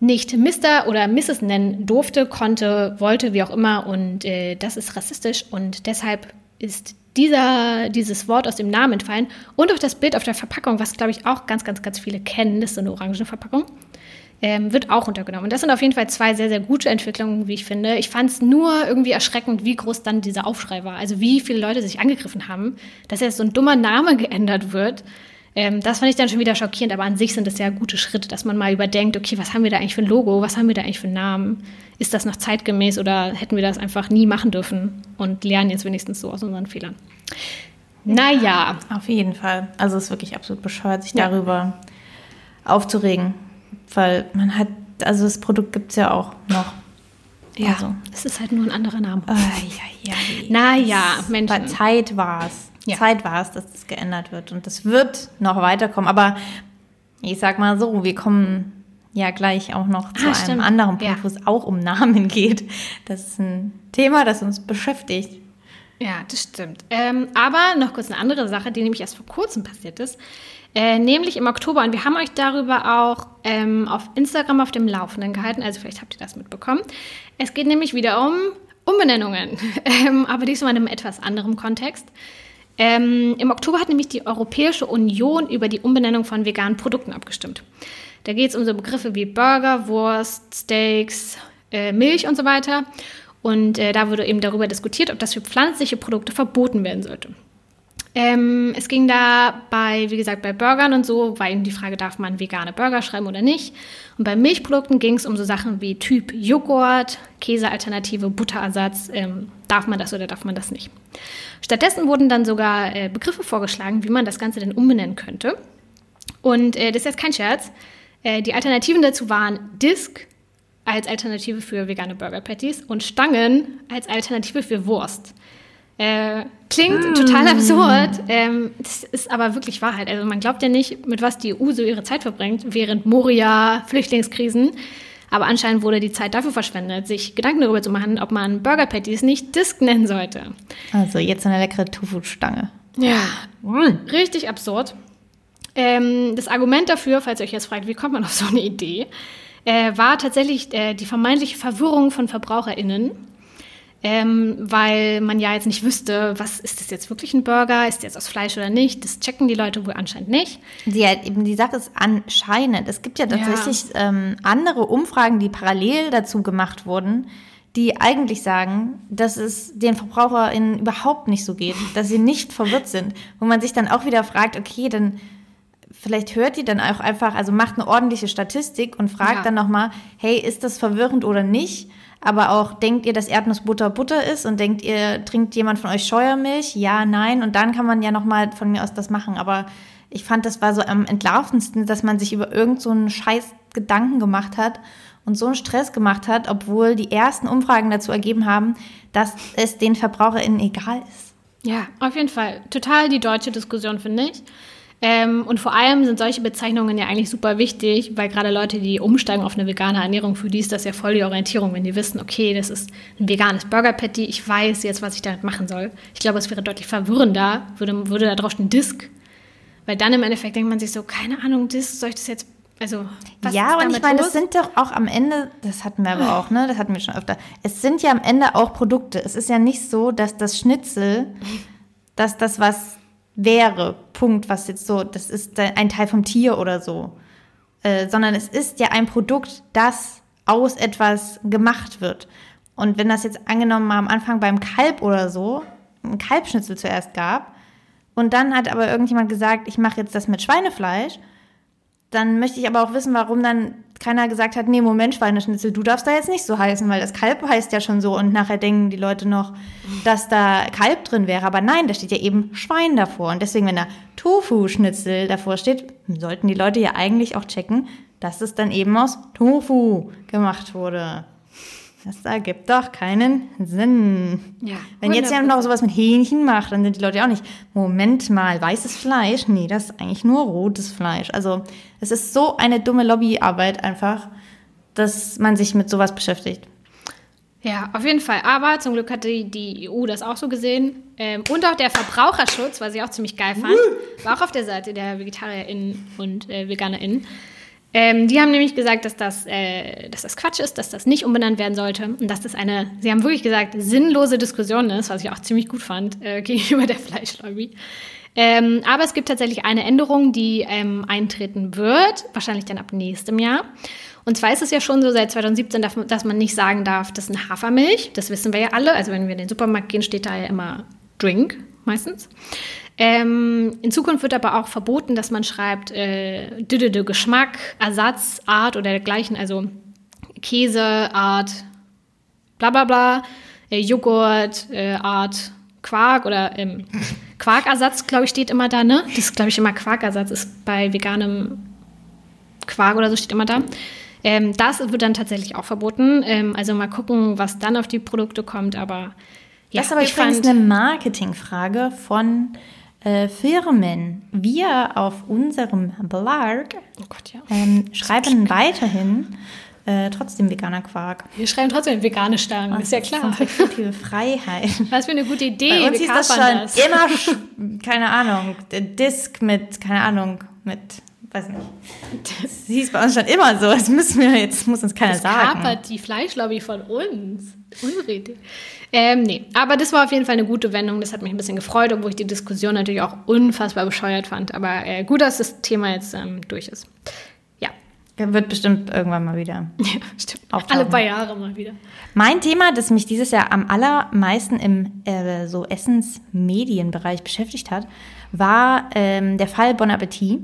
Speaker 2: nicht Mr. oder Mrs. nennen durfte, konnte, wollte, wie auch immer. Und äh, das ist rassistisch und deshalb ist dieser, dieses Wort aus dem Namen entfallen und auch das Bild auf der Verpackung, was glaube ich auch ganz, ganz, ganz viele kennen, das ist so eine orange Verpackung, ähm, wird auch untergenommen. Und das sind auf jeden Fall zwei sehr, sehr gute Entwicklungen, wie ich finde. Ich fand es nur irgendwie erschreckend, wie groß dann dieser Aufschrei war. Also wie viele Leute sich angegriffen haben, dass jetzt so ein dummer Name geändert wird. Ähm, das fand ich dann schon wieder schockierend, aber an sich sind es ja gute Schritte, dass man mal überdenkt, okay, was haben wir da eigentlich für ein Logo, was haben wir da eigentlich für einen Namen? Ist das noch zeitgemäß oder hätten wir das einfach nie machen dürfen und lernen jetzt wenigstens so aus unseren Fehlern? Naja.
Speaker 1: Auf jeden Fall. Also es ist wirklich absolut bescheuert, sich ja. darüber aufzuregen, weil man hat, also das Produkt gibt es ja auch noch.
Speaker 2: Ja, also. es ist halt nur ein anderer Name.
Speaker 1: Äh, ja, ja,
Speaker 2: naja, Mensch.
Speaker 1: Zeit war es ja. Zeit war es, dass das geändert wird. Und das wird noch weiterkommen. Aber ich sag mal so, wir kommen ja gleich auch noch zu ah, einem stimmt. anderen Punkt, ja. wo es auch um Namen geht. Das ist ein Thema, das uns beschäftigt.
Speaker 2: Ja, das stimmt. Ähm, aber noch kurz eine andere Sache, die nämlich erst vor kurzem passiert ist. Äh, nämlich im Oktober. Und wir haben euch darüber auch ähm, auf Instagram auf dem Laufenden gehalten. Also vielleicht habt ihr das mitbekommen. Es geht nämlich wieder um Umbenennungen. ähm, aber diesmal in einem etwas anderen Kontext. Ähm, Im Oktober hat nämlich die Europäische Union über die Umbenennung von veganen Produkten abgestimmt. Da geht es um so Begriffe wie Burger, Wurst, Steaks, äh, Milch und so weiter. Und äh, da wurde eben darüber diskutiert, ob das für pflanzliche Produkte verboten werden sollte. Ähm, es ging da bei, wie gesagt, bei Burgern und so, war eben die Frage, darf man vegane Burger schreiben oder nicht. Und bei Milchprodukten ging es um so Sachen wie Typ Joghurt, Käsealternative, Butterersatz. Ähm, darf man das oder darf man das nicht? Stattdessen wurden dann sogar äh, Begriffe vorgeschlagen, wie man das Ganze denn umbenennen könnte. Und äh, das ist jetzt kein Scherz. Äh, die Alternativen dazu waren Disk als Alternative für vegane Burger Patties und Stangen als Alternative für Wurst. Äh, klingt mm. total absurd, ähm, das ist aber wirklich Wahrheit. Also man glaubt ja nicht, mit was die EU so ihre Zeit verbringt, während Moria, Flüchtlingskrisen. Aber anscheinend wurde die Zeit dafür verschwendet, sich Gedanken darüber zu machen, ob man Burger Patties nicht Disc nennen sollte.
Speaker 1: Also jetzt eine leckere Tofu-Stange.
Speaker 2: Ja, mm. richtig absurd. Ähm, das Argument dafür, falls ihr euch jetzt fragt, wie kommt man auf so eine Idee, äh, war tatsächlich äh, die vermeintliche Verwirrung von VerbraucherInnen ähm, weil man ja jetzt nicht wüsste, was ist das jetzt wirklich ein Burger, ist der jetzt aus Fleisch oder nicht. Das checken die Leute wohl anscheinend nicht.
Speaker 1: Die, halt eben, die Sache ist anscheinend. Es gibt ja tatsächlich ja. Ähm, andere Umfragen, die parallel dazu gemacht wurden, die eigentlich sagen, dass es den VerbraucherInnen überhaupt nicht so geht, dass sie nicht verwirrt sind. Wo man sich dann auch wieder fragt, okay, dann vielleicht hört die dann auch einfach, also macht eine ordentliche Statistik und fragt ja. dann nochmal, hey, ist das verwirrend oder nicht? Aber auch, denkt ihr, dass Erdnussbutter Butter ist und denkt ihr, trinkt jemand von euch Scheuermilch? Ja, nein. Und dann kann man ja nochmal von mir aus das machen. Aber ich fand, das war so am entlarvendsten, dass man sich über irgend so scheiß Gedanken gemacht hat und so einen Stress gemacht hat, obwohl die ersten Umfragen dazu ergeben haben, dass es den VerbraucherInnen egal ist.
Speaker 2: Ja, auf jeden Fall. Total die deutsche Diskussion, finde ich. Ähm, und vor allem sind solche Bezeichnungen ja eigentlich super wichtig, weil gerade Leute, die umsteigen auf eine vegane Ernährung, für die ist das ja voll die Orientierung, wenn die wissen, okay, das ist ein veganes Burger Patty, ich weiß jetzt, was ich damit machen soll. Ich glaube, es wäre deutlich verwirrender, würde, würde da drauf stehen Disk, weil dann im Endeffekt denkt man sich so, keine Ahnung, Disk, soll ich das jetzt also,
Speaker 1: ja, und ich meine, das sind doch auch am Ende, das hatten wir aber auch, ne? Das hatten wir schon öfter. Es sind ja am Ende auch Produkte. Es ist ja nicht so, dass das Schnitzel, dass das was wäre, Punkt, was jetzt so, das ist ein Teil vom Tier oder so, äh, sondern es ist ja ein Produkt, das aus etwas gemacht wird. Und wenn das jetzt angenommen mal am Anfang beim Kalb oder so, ein Kalbschnitzel zuerst gab, und dann hat aber irgendjemand gesagt, ich mache jetzt das mit Schweinefleisch, dann möchte ich aber auch wissen, warum dann keiner gesagt hat, nee, Moment, Schweineschnitzel, du darfst da jetzt nicht so heißen, weil das Kalb heißt ja schon so und nachher denken die Leute noch, dass da Kalb drin wäre. Aber nein, da steht ja eben Schwein davor. Und deswegen, wenn da Tofu-Schnitzel davor steht, sollten die Leute ja eigentlich auch checken, dass es dann eben aus Tofu gemacht wurde. Das ergibt doch keinen Sinn. Ja, Wenn jetzt ja noch sowas mit Hähnchen macht, dann sind die Leute ja auch nicht, Moment mal, weißes Fleisch? Nee, das ist eigentlich nur rotes Fleisch. Also es ist so eine dumme Lobbyarbeit einfach, dass man sich mit sowas beschäftigt.
Speaker 2: Ja, auf jeden Fall. Aber zum Glück hat die, die EU das auch so gesehen. Ähm, und auch der Verbraucherschutz, was ich auch ziemlich geil fand, war auch auf der Seite der VegetarierInnen und äh, VeganerInnen. Ähm, die haben nämlich gesagt, dass das, äh, dass das Quatsch ist, dass das nicht umbenannt werden sollte und dass das eine, sie haben wirklich gesagt, sinnlose Diskussion ist, was ich auch ziemlich gut fand äh, gegenüber der Fleischlobby. Ähm, aber es gibt tatsächlich eine Änderung, die ähm, eintreten wird, wahrscheinlich dann ab nächstem Jahr. Und zwar ist es ja schon so seit 2017, dass man nicht sagen darf, das ist eine Hafermilch. Das wissen wir ja alle. Also wenn wir in den Supermarkt gehen, steht da ja immer Drink meistens. Ähm, in Zukunft wird aber auch verboten, dass man schreibt äh, Geschmack, Ersatz, Art oder dergleichen. Also Käse, Art, bla bla bla, äh, Joghurt, äh, Art, Quark oder ähm, Quarkersatz, glaube ich, steht immer da, ne? Das ist, glaube ich, immer Quarkersatz, ist bei veganem Quark oder so steht immer da. Ähm, das wird dann tatsächlich auch verboten. Ähm, also mal gucken, was dann auf die Produkte kommt. Aber
Speaker 1: ja, das ist aber ich übrigens eine Marketingfrage von äh, Firmen. Wir auf unserem Blog oh Gott, ja. ähm, schreiben weiterhin äh, trotzdem veganer Quark.
Speaker 2: Wir schreiben trotzdem vegane Stangen, ist ja klar.
Speaker 1: Das ist kreative Freiheit.
Speaker 2: Was für eine gute Idee.
Speaker 1: Bei uns hieß das schon das. immer, keine Ahnung, Disk mit, keine Ahnung, mit weiß nicht. Das hieß bei uns schon immer so. Das müssen wir jetzt, muss uns keiner
Speaker 2: das
Speaker 1: sagen.
Speaker 2: kapert die Fleischlobby von uns. Unsere Idee. Ähm, nee, aber das war auf jeden Fall eine gute Wendung. Das hat mich ein bisschen gefreut, obwohl ich die Diskussion natürlich auch unfassbar bescheuert fand. Aber äh, gut, dass das Thema jetzt ähm, durch ist. Ja.
Speaker 1: Wird bestimmt irgendwann mal wieder.
Speaker 2: Ja, stimmt. Auftauchen. Alle paar Jahre mal wieder.
Speaker 1: Mein Thema, das mich dieses Jahr am allermeisten im äh, so Essensmedienbereich beschäftigt hat, war ähm, der Fall Bon Appetit.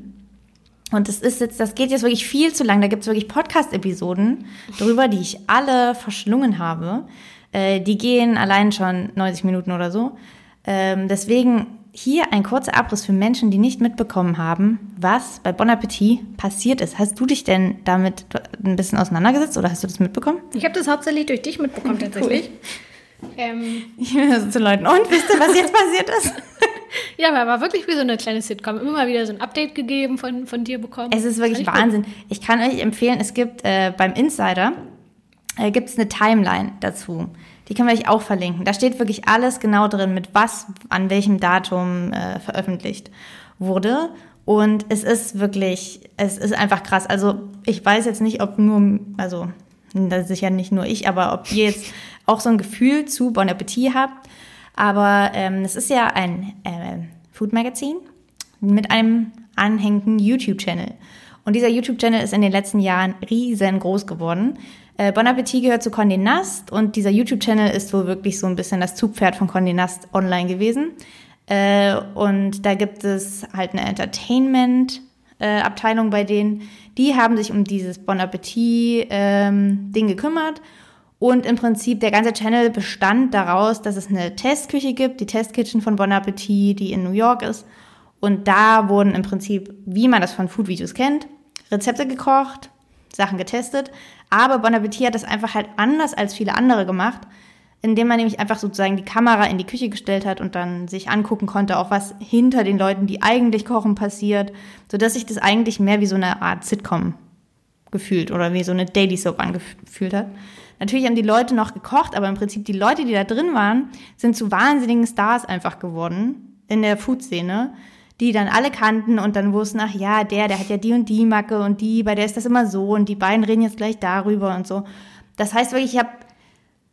Speaker 1: Und das ist jetzt, das geht jetzt wirklich viel zu lang. Da gibt es wirklich Podcast-Episoden darüber, die ich alle verschlungen habe. Äh, die gehen allein schon 90 Minuten oder so. Ähm, deswegen hier ein kurzer Abriss für Menschen, die nicht mitbekommen haben, was bei Bon Appetit passiert ist. Hast du dich denn damit ein bisschen auseinandergesetzt oder hast du das mitbekommen?
Speaker 2: Ich habe das hauptsächlich durch dich mitbekommen tatsächlich.
Speaker 1: Cool. Ähm, ich bin so zu Leuten. Und wisst ihr, was jetzt passiert ist?
Speaker 2: Ja, aber war wirklich wie so eine kleine Sitcom. Immer mal wieder so ein Update gegeben von, von dir bekommen.
Speaker 1: Es ist wirklich Wahnsinn. Ich kann euch empfehlen, es gibt äh, beim Insider äh, gibt es eine Timeline dazu. Die können wir euch auch verlinken. Da steht wirklich alles genau drin, mit was an welchem Datum äh, veröffentlicht wurde. Und es ist wirklich, es ist einfach krass. Also ich weiß jetzt nicht, ob nur, also das ist sicher nicht nur ich, aber ob ihr jetzt auch so ein Gefühl zu Bon Appetit habt aber ähm, es ist ja ein äh, Food Magazin mit einem anhängenden YouTube-Channel. Und dieser YouTube-Channel ist in den letzten Jahren riesengroß geworden. Äh, bon Appetit gehört zu Condé Nast und dieser YouTube-Channel ist wohl wirklich so ein bisschen das Zugpferd von Condé Nast online gewesen. Äh, und da gibt es halt eine Entertainment-Abteilung äh, bei denen. Die haben sich um dieses Bon Appetit-Ding ähm, gekümmert und im Prinzip der ganze Channel bestand daraus, dass es eine Testküche gibt, die Testkitchen von Bon Appetit, die in New York ist. Und da wurden im Prinzip, wie man das von Food-Videos kennt, Rezepte gekocht, Sachen getestet. Aber Bon Appetit hat das einfach halt anders als viele andere gemacht, indem man nämlich einfach sozusagen die Kamera in die Küche gestellt hat und dann sich angucken konnte, auch was hinter den Leuten, die eigentlich kochen, passiert, sodass sich das eigentlich mehr wie so eine Art Sitcom gefühlt oder wie so eine Daily Soap angefühlt hat. Natürlich haben die Leute noch gekocht, aber im Prinzip die Leute, die da drin waren, sind zu wahnsinnigen Stars einfach geworden in der Food-Szene, die dann alle kannten und dann wussten, ach ja, der, der hat ja die und die Macke und die, bei der ist das immer so und die beiden reden jetzt gleich darüber und so. Das heißt wirklich, ich habe,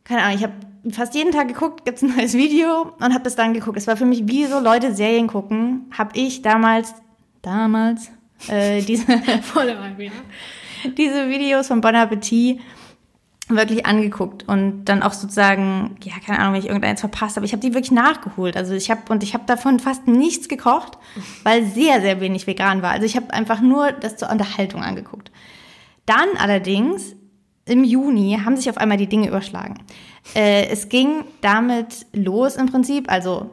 Speaker 1: keine Ahnung, ich habe fast jeden Tag geguckt, gibt's ein neues Video und habe das dann geguckt. Es war für mich wie so Leute Serien gucken, habe ich damals, damals, äh, diese, diese Videos von Bon Appetit wirklich angeguckt und dann auch sozusagen, ja, keine Ahnung, wenn ich irgendeins verpasst habe, ich habe die wirklich nachgeholt. Also ich habe und ich habe davon fast nichts gekocht, weil sehr sehr wenig vegan war. Also ich habe einfach nur das zur Unterhaltung angeguckt. Dann allerdings im Juni haben sich auf einmal die Dinge überschlagen. Äh, es ging damit los im Prinzip, also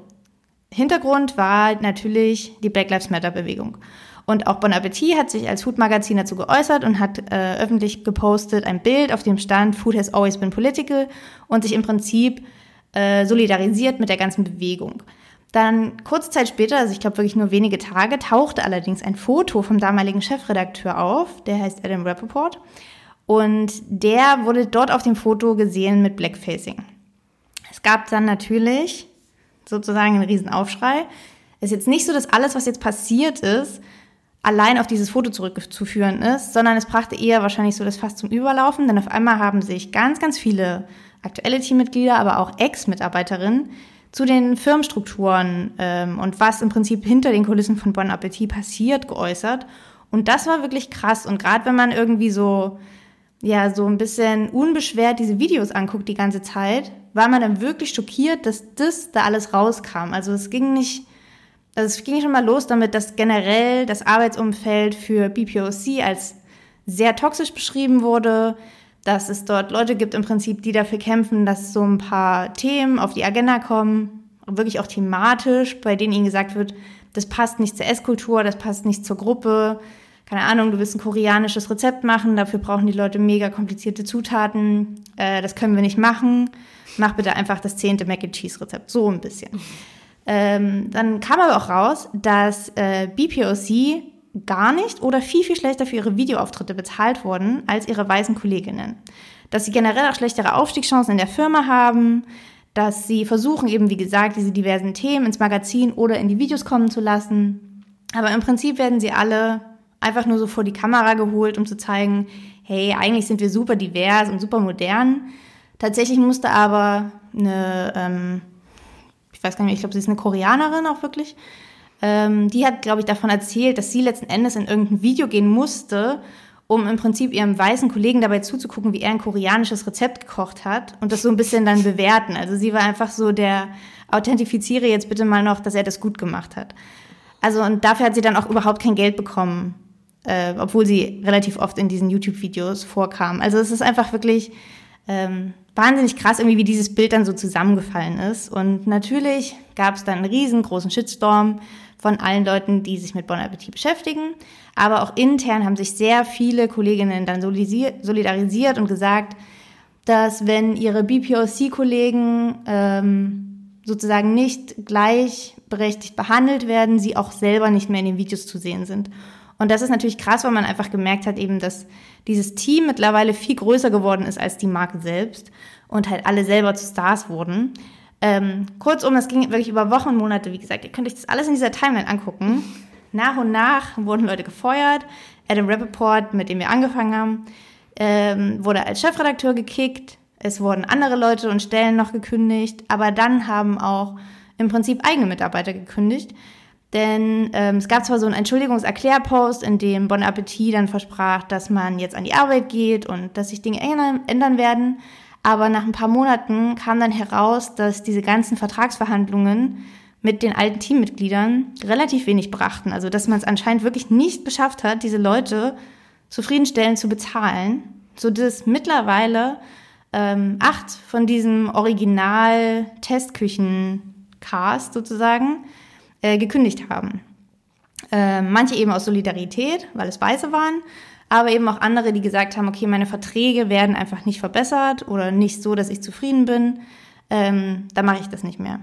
Speaker 1: Hintergrund war natürlich die Black Lives Matter Bewegung. Und auch Bon Appetit hat sich als Food-Magazin dazu geäußert und hat äh, öffentlich gepostet ein Bild, auf dem stand Food has always been political und sich im Prinzip äh, solidarisiert mit der ganzen Bewegung. Dann kurze Zeit später, also ich glaube wirklich nur wenige Tage, tauchte allerdings ein Foto vom damaligen Chefredakteur auf, der heißt Adam Rappaport. Und der wurde dort auf dem Foto gesehen mit Blackfacing. Es gab dann natürlich sozusagen einen Riesenaufschrei. Es ist jetzt nicht so, dass alles, was jetzt passiert ist, allein auf dieses Foto zurückzuführen ist, sondern es brachte eher wahrscheinlich so das Fass zum Überlaufen, denn auf einmal haben sich ganz, ganz viele aktuelle Teammitglieder, aber auch Ex-Mitarbeiterinnen zu den Firmenstrukturen ähm, und was im Prinzip hinter den Kulissen von Bon Appetit passiert, geäußert. Und das war wirklich krass. Und gerade wenn man irgendwie so, ja, so ein bisschen unbeschwert diese Videos anguckt die ganze Zeit, war man dann wirklich schockiert, dass das da alles rauskam. Also es ging nicht, also es ging schon mal los damit, dass generell das Arbeitsumfeld für BPOC als sehr toxisch beschrieben wurde, dass es dort Leute gibt im Prinzip, die dafür kämpfen, dass so ein paar Themen auf die Agenda kommen, wirklich auch thematisch, bei denen ihnen gesagt wird, das passt nicht zur Esskultur, das passt nicht zur Gruppe. Keine Ahnung, du willst ein koreanisches Rezept machen, dafür brauchen die Leute mega komplizierte Zutaten. Äh, das können wir nicht machen. Mach bitte einfach das zehnte Mac and Cheese Rezept. So ein bisschen. Ähm, dann kam aber auch raus, dass äh, BPOC gar nicht oder viel, viel schlechter für ihre Videoauftritte bezahlt wurden als ihre weißen Kolleginnen. Dass sie generell auch schlechtere Aufstiegschancen in der Firma haben, dass sie versuchen eben, wie gesagt, diese diversen Themen ins Magazin oder in die Videos kommen zu lassen. Aber im Prinzip werden sie alle einfach nur so vor die Kamera geholt, um zu zeigen, hey, eigentlich sind wir super divers und super modern. Tatsächlich musste aber eine, ähm, ich weiß gar nicht, ich glaube, sie ist eine Koreanerin auch wirklich, ähm, die hat, glaube ich, davon erzählt, dass sie letzten Endes in irgendein Video gehen musste, um im Prinzip ihrem weißen Kollegen dabei zuzugucken, wie er ein koreanisches Rezept gekocht hat und das so ein bisschen dann bewerten. Also sie war einfach so der, authentifiziere jetzt bitte mal noch, dass er das gut gemacht hat. Also und dafür hat sie dann auch überhaupt kein Geld bekommen, äh, obwohl sie relativ oft in diesen YouTube-Videos vorkam. Also es ist einfach wirklich ähm, wahnsinnig krass, irgendwie wie dieses Bild dann so zusammengefallen ist. Und natürlich gab es dann einen riesengroßen Shitstorm von allen Leuten, die sich mit Bon Appetit beschäftigen. Aber auch intern haben sich sehr viele Kolleginnen dann solidarisiert und gesagt, dass wenn ihre BPOC-Kollegen ähm, sozusagen nicht gleichberechtigt behandelt werden, sie auch selber nicht mehr in den Videos zu sehen sind. Und das ist natürlich krass, weil man einfach gemerkt hat, eben, dass dieses Team mittlerweile viel größer geworden ist als die Marke selbst und halt alle selber zu Stars wurden. Ähm, kurzum, das ging wirklich über Wochen und Monate, wie gesagt. Ihr könnt euch das alles in dieser Timeline angucken. Nach und nach wurden Leute gefeuert. Adam Rappaport, mit dem wir angefangen haben, ähm, wurde als Chefredakteur gekickt. Es wurden andere Leute und Stellen noch gekündigt. Aber dann haben auch im Prinzip eigene Mitarbeiter gekündigt. Denn ähm, es gab zwar so einen Entschuldigungserklärpost, in dem Bon Appetit dann versprach, dass man jetzt an die Arbeit geht und dass sich Dinge ändern werden. Aber nach ein paar Monaten kam dann heraus, dass diese ganzen Vertragsverhandlungen mit den alten Teammitgliedern relativ wenig brachten. Also dass man es anscheinend wirklich nicht geschafft hat, diese Leute zufriedenstellend zu bezahlen, so dass mittlerweile ähm, acht von diesem Original-Testküchen-Cast sozusagen äh, gekündigt haben. Äh, manche eben aus Solidarität, weil es Weiße waren, aber eben auch andere, die gesagt haben, okay, meine Verträge werden einfach nicht verbessert oder nicht so, dass ich zufrieden bin, ähm, da mache ich das nicht mehr.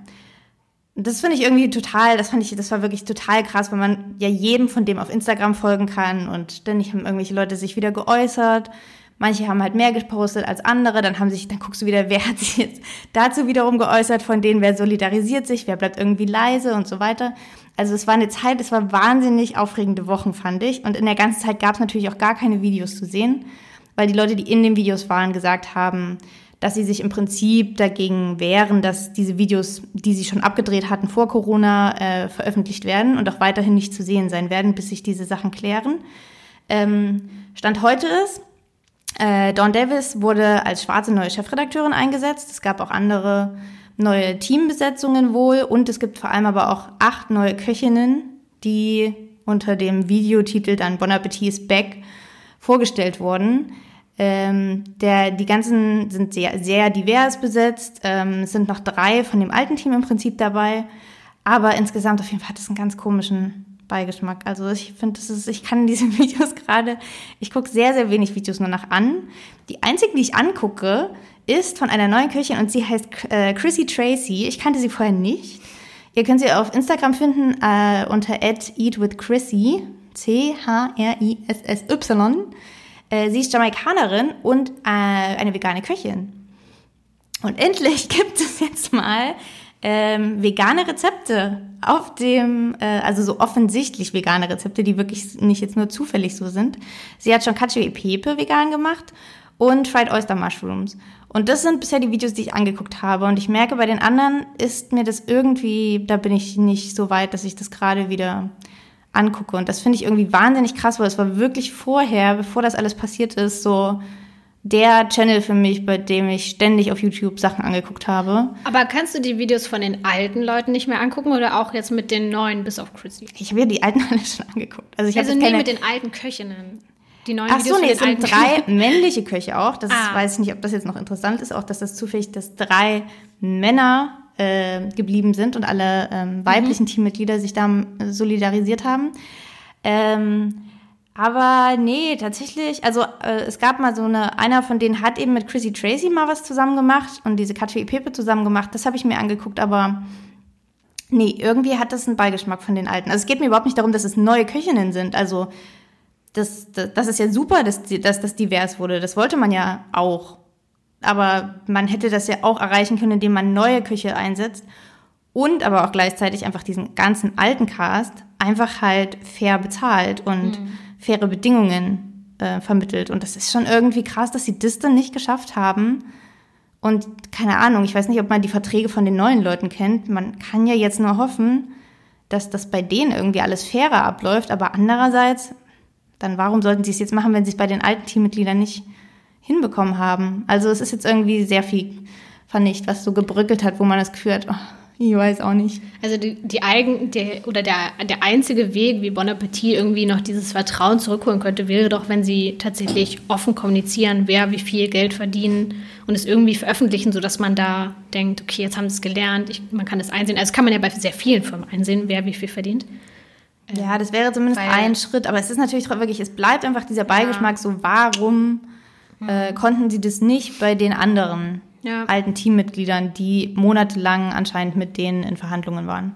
Speaker 1: Das finde ich irgendwie total, das fand ich, das war wirklich total krass, weil man ja jedem von dem auf Instagram folgen kann und ständig haben irgendwelche Leute sich wieder geäußert. Manche haben halt mehr gepostet als andere, dann haben sich, dann guckst du wieder, wer hat sich jetzt dazu wiederum geäußert, von denen, wer solidarisiert sich, wer bleibt irgendwie leise und so weiter. Also es war eine Zeit, es war wahnsinnig aufregende Wochen, fand ich. Und in der ganzen Zeit gab es natürlich auch gar keine Videos zu sehen, weil die Leute, die in den Videos waren, gesagt haben, dass sie sich im Prinzip dagegen wehren, dass diese Videos, die sie schon abgedreht hatten vor Corona, äh, veröffentlicht werden und auch weiterhin nicht zu sehen sein werden, bis sich diese Sachen klären. Ähm, Stand heute ist, äh, Dawn Davis wurde als schwarze neue Chefredakteurin eingesetzt. Es gab auch andere neue Teambesetzungen wohl und es gibt vor allem aber auch acht neue Köchinnen, die unter dem Videotitel dann Bon Appetit is Back vorgestellt wurden. Ähm, der, die ganzen sind sehr, sehr divers besetzt. Ähm, es sind noch drei von dem alten Team im Prinzip dabei. Aber insgesamt auf jeden Fall hat es einen ganz komischen Beigeschmack. Also ich finde, das ist, ich kann diese Videos gerade, ich gucke sehr, sehr wenig Videos nur nach an. Die einzige, die ich angucke, ist von einer neuen Köchin und sie heißt äh, Chrissy Tracy. Ich kannte sie vorher nicht. Ihr könnt sie auf Instagram finden äh, unter eatwithchrissy, C-H-R-I-S-S-Y. Äh, sie ist Jamaikanerin und äh, eine vegane Köchin. Und endlich gibt es jetzt mal ähm, vegane Rezepte auf dem, äh, also so offensichtlich vegane Rezepte, die wirklich nicht jetzt nur zufällig so sind. Sie hat schon Cacio e Pepe vegan gemacht und Fried Oyster Mushrooms. Und das sind bisher die Videos, die ich angeguckt habe. Und ich merke, bei den anderen ist mir das irgendwie, da bin ich nicht so weit, dass ich das gerade wieder angucke. Und das finde ich irgendwie wahnsinnig krass, weil es war wirklich vorher, bevor das alles passiert ist, so der Channel für mich, bei dem ich ständig auf YouTube Sachen angeguckt habe.
Speaker 2: Aber kannst du die Videos von den alten Leuten nicht mehr angucken oder auch jetzt mit den neuen bis auf Chrissy?
Speaker 1: Ich habe ja die alten alle schon angeguckt.
Speaker 2: Also, ich also nie keine... mit den alten Köchinnen.
Speaker 1: Die neuen Ach Videos so, nee, es sind drei männliche Köche auch. Das ah. weiß ich nicht, ob das jetzt noch interessant ist, auch dass das zufällig, dass drei Männer äh, geblieben sind und alle ähm, weiblichen mhm. Teammitglieder sich da solidarisiert haben. Ähm, aber nee, tatsächlich, also äh, es gab mal so eine, einer von denen hat eben mit Chrissy Tracy mal was zusammen gemacht und diese Katja Pepe zusammen gemacht. Das habe ich mir angeguckt, aber nee, irgendwie hat das einen Beigeschmack von den alten. Also es geht mir überhaupt nicht darum, dass es neue Köchinnen sind. Also das, das, das ist ja super, dass, dass das divers wurde. Das wollte man ja auch. Aber man hätte das ja auch erreichen können, indem man neue Küche einsetzt und aber auch gleichzeitig einfach diesen ganzen alten Cast einfach halt fair bezahlt und mhm faire Bedingungen äh, vermittelt. Und das ist schon irgendwie krass, dass sie das dann nicht geschafft haben. Und keine Ahnung, ich weiß nicht, ob man die Verträge von den neuen Leuten kennt. Man kann ja jetzt nur hoffen, dass das bei denen irgendwie alles fairer abläuft. Aber andererseits, dann warum sollten sie es jetzt machen, wenn sie es bei den alten Teammitgliedern nicht hinbekommen haben? Also es ist jetzt irgendwie sehr viel, fand ich, was so gebrückelt hat, wo man das Gefühl hat, oh, ich weiß auch nicht.
Speaker 2: Also die, die eigen, der, oder der, der einzige Weg, wie Bon Appetit irgendwie noch dieses Vertrauen zurückholen könnte, wäre doch, wenn sie tatsächlich offen kommunizieren, wer wie viel Geld verdienen und es irgendwie veröffentlichen, sodass man da denkt, okay, jetzt haben sie es gelernt, ich, man kann es einsehen. Also kann man ja bei sehr vielen Firmen einsehen, wer wie viel verdient.
Speaker 1: Ja, das wäre zumindest Weil, ein Schritt, aber es ist natürlich wirklich, es bleibt einfach dieser Beigeschmack ja. so, warum äh, konnten sie das nicht bei den anderen? Ja. alten Teammitgliedern, die monatelang anscheinend mit denen in Verhandlungen waren.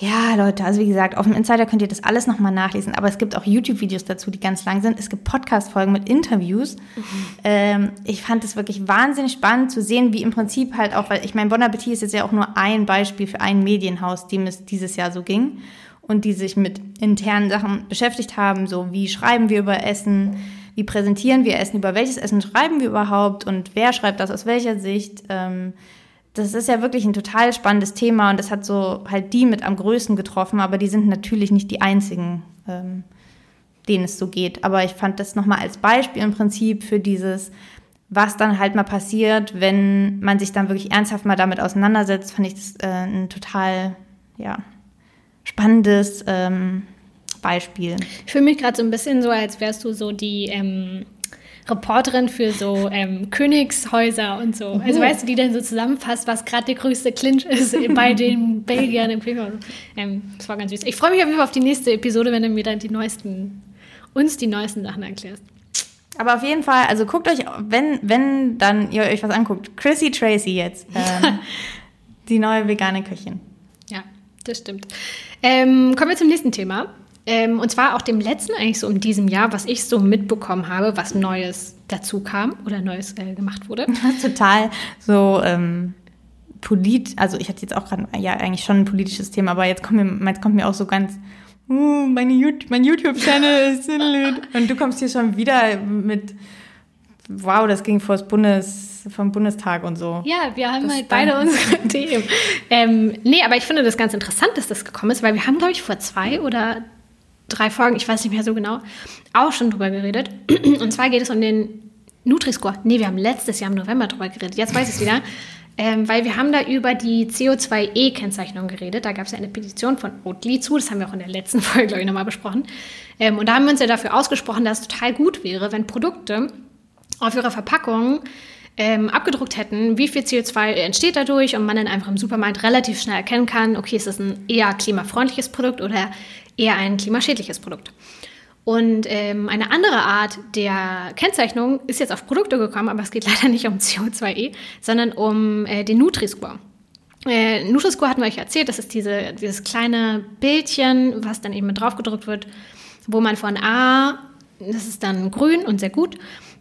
Speaker 1: Ja, Leute, also wie gesagt, auf dem Insider könnt ihr das alles nochmal nachlesen, aber es gibt auch YouTube-Videos dazu, die ganz lang sind. Es gibt Podcast-Folgen mit Interviews. Mhm. Ähm, ich fand es wirklich wahnsinnig spannend zu sehen, wie im Prinzip halt auch, weil ich meine, Bon Appetit ist jetzt ja auch nur ein Beispiel für ein Medienhaus, dem es dieses Jahr so ging und die sich mit internen Sachen beschäftigt haben, so wie schreiben wir über Essen, wie präsentieren wir Essen, über welches Essen schreiben wir überhaupt und wer schreibt das aus welcher Sicht. Ähm, das ist ja wirklich ein total spannendes Thema und das hat so halt die mit am größten getroffen, aber die sind natürlich nicht die einzigen, ähm, denen es so geht. Aber ich fand das nochmal als Beispiel im Prinzip für dieses, was dann halt mal passiert, wenn man sich dann wirklich ernsthaft mal damit auseinandersetzt, fand ich das äh, ein total, ja, spannendes ähm, Beispiel.
Speaker 2: Ich fühle mich gerade so ein bisschen so, als wärst du so die ähm, Reporterin für so ähm, Königshäuser und so. Also weißt du, die dann so zusammenfasst, was gerade der größte Clinch ist bei den Belgiern im Klima. Ähm, das war ganz süß. Ich freue mich auf jeden Fall auf die nächste Episode, wenn du mir dann die neuesten, uns die neuesten Sachen erklärst.
Speaker 1: Aber auf jeden Fall, also guckt euch, wenn, wenn dann ihr euch was anguckt, Chrissy Tracy jetzt, ähm, die neue vegane Köchin.
Speaker 2: Ja, das stimmt. Ähm, kommen wir zum nächsten Thema. Ähm, und zwar auch dem letzten eigentlich so in diesem Jahr, was ich so mitbekommen habe, was Neues dazu kam oder Neues äh, gemacht wurde.
Speaker 1: Total so ähm, polit, also ich hatte jetzt auch gerade ja eigentlich schon ein politisches Thema, aber jetzt kommt mir, jetzt kommt mir auch so ganz, uh, meine YouTube, mein YouTube-Channel ist und du kommst hier schon wieder mit wow, das ging vor das Bundes, vom Bundestag und so.
Speaker 2: Ja, wir haben das halt beide unsere Themen. Ähm, nee, aber ich finde das ganz interessant, dass das gekommen ist, weil wir haben, glaube ich, vor zwei oder drei Folgen, ich weiß nicht mehr so genau, auch schon drüber geredet. Und zwar geht es um den Nutri-Score. Nee, wir haben letztes Jahr im November drüber geredet. Jetzt weiß ich es wieder. Ähm, weil wir haben da über die CO2-E-Kennzeichnung geredet. Da gab es ja eine Petition von Oatly zu. Das haben wir auch in der letzten Folge, glaube ich, nochmal besprochen. Ähm, und da haben wir uns ja dafür ausgesprochen, dass es total gut wäre, wenn Produkte auf ihrer Verpackung ähm, abgedruckt hätten, wie viel CO2 entsteht dadurch und man dann einfach im Supermarkt relativ schnell erkennen kann, okay, ist das ein eher klimafreundliches Produkt oder eher ein klimaschädliches Produkt. Und ähm, eine andere Art der Kennzeichnung ist jetzt auf Produkte gekommen, aber es geht leider nicht um CO2e, sondern um äh, den Nutri-Score. Äh, Nutri-Score hatten wir euch erzählt, das ist diese, dieses kleine Bildchen, was dann eben mit draufgedrückt wird, wo man von A das ist dann grün und sehr gut,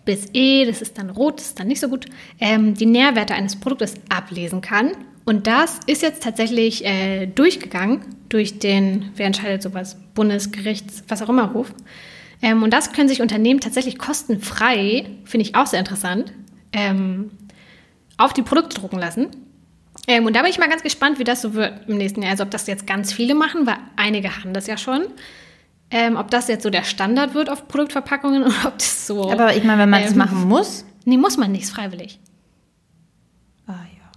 Speaker 2: bis E, das ist dann rot, das ist dann nicht so gut, ähm, die Nährwerte eines Produktes ablesen kann. Und das ist jetzt tatsächlich äh, durchgegangen durch den, wer entscheidet sowas, Bundesgerichts, was auch immer, Hof. Ähm, und das können sich Unternehmen tatsächlich kostenfrei, finde ich auch sehr interessant, ähm, auf die Produkte drucken lassen. Ähm, und da bin ich mal ganz gespannt, wie das so wird im nächsten Jahr. Also ob das jetzt ganz viele machen, weil einige haben das ja schon. Ähm, ob das jetzt so der Standard wird auf Produktverpackungen oder ob das so.
Speaker 1: Aber ich meine, wenn man es
Speaker 2: ähm,
Speaker 1: machen muss.
Speaker 2: Nee, muss man nicht, freiwillig.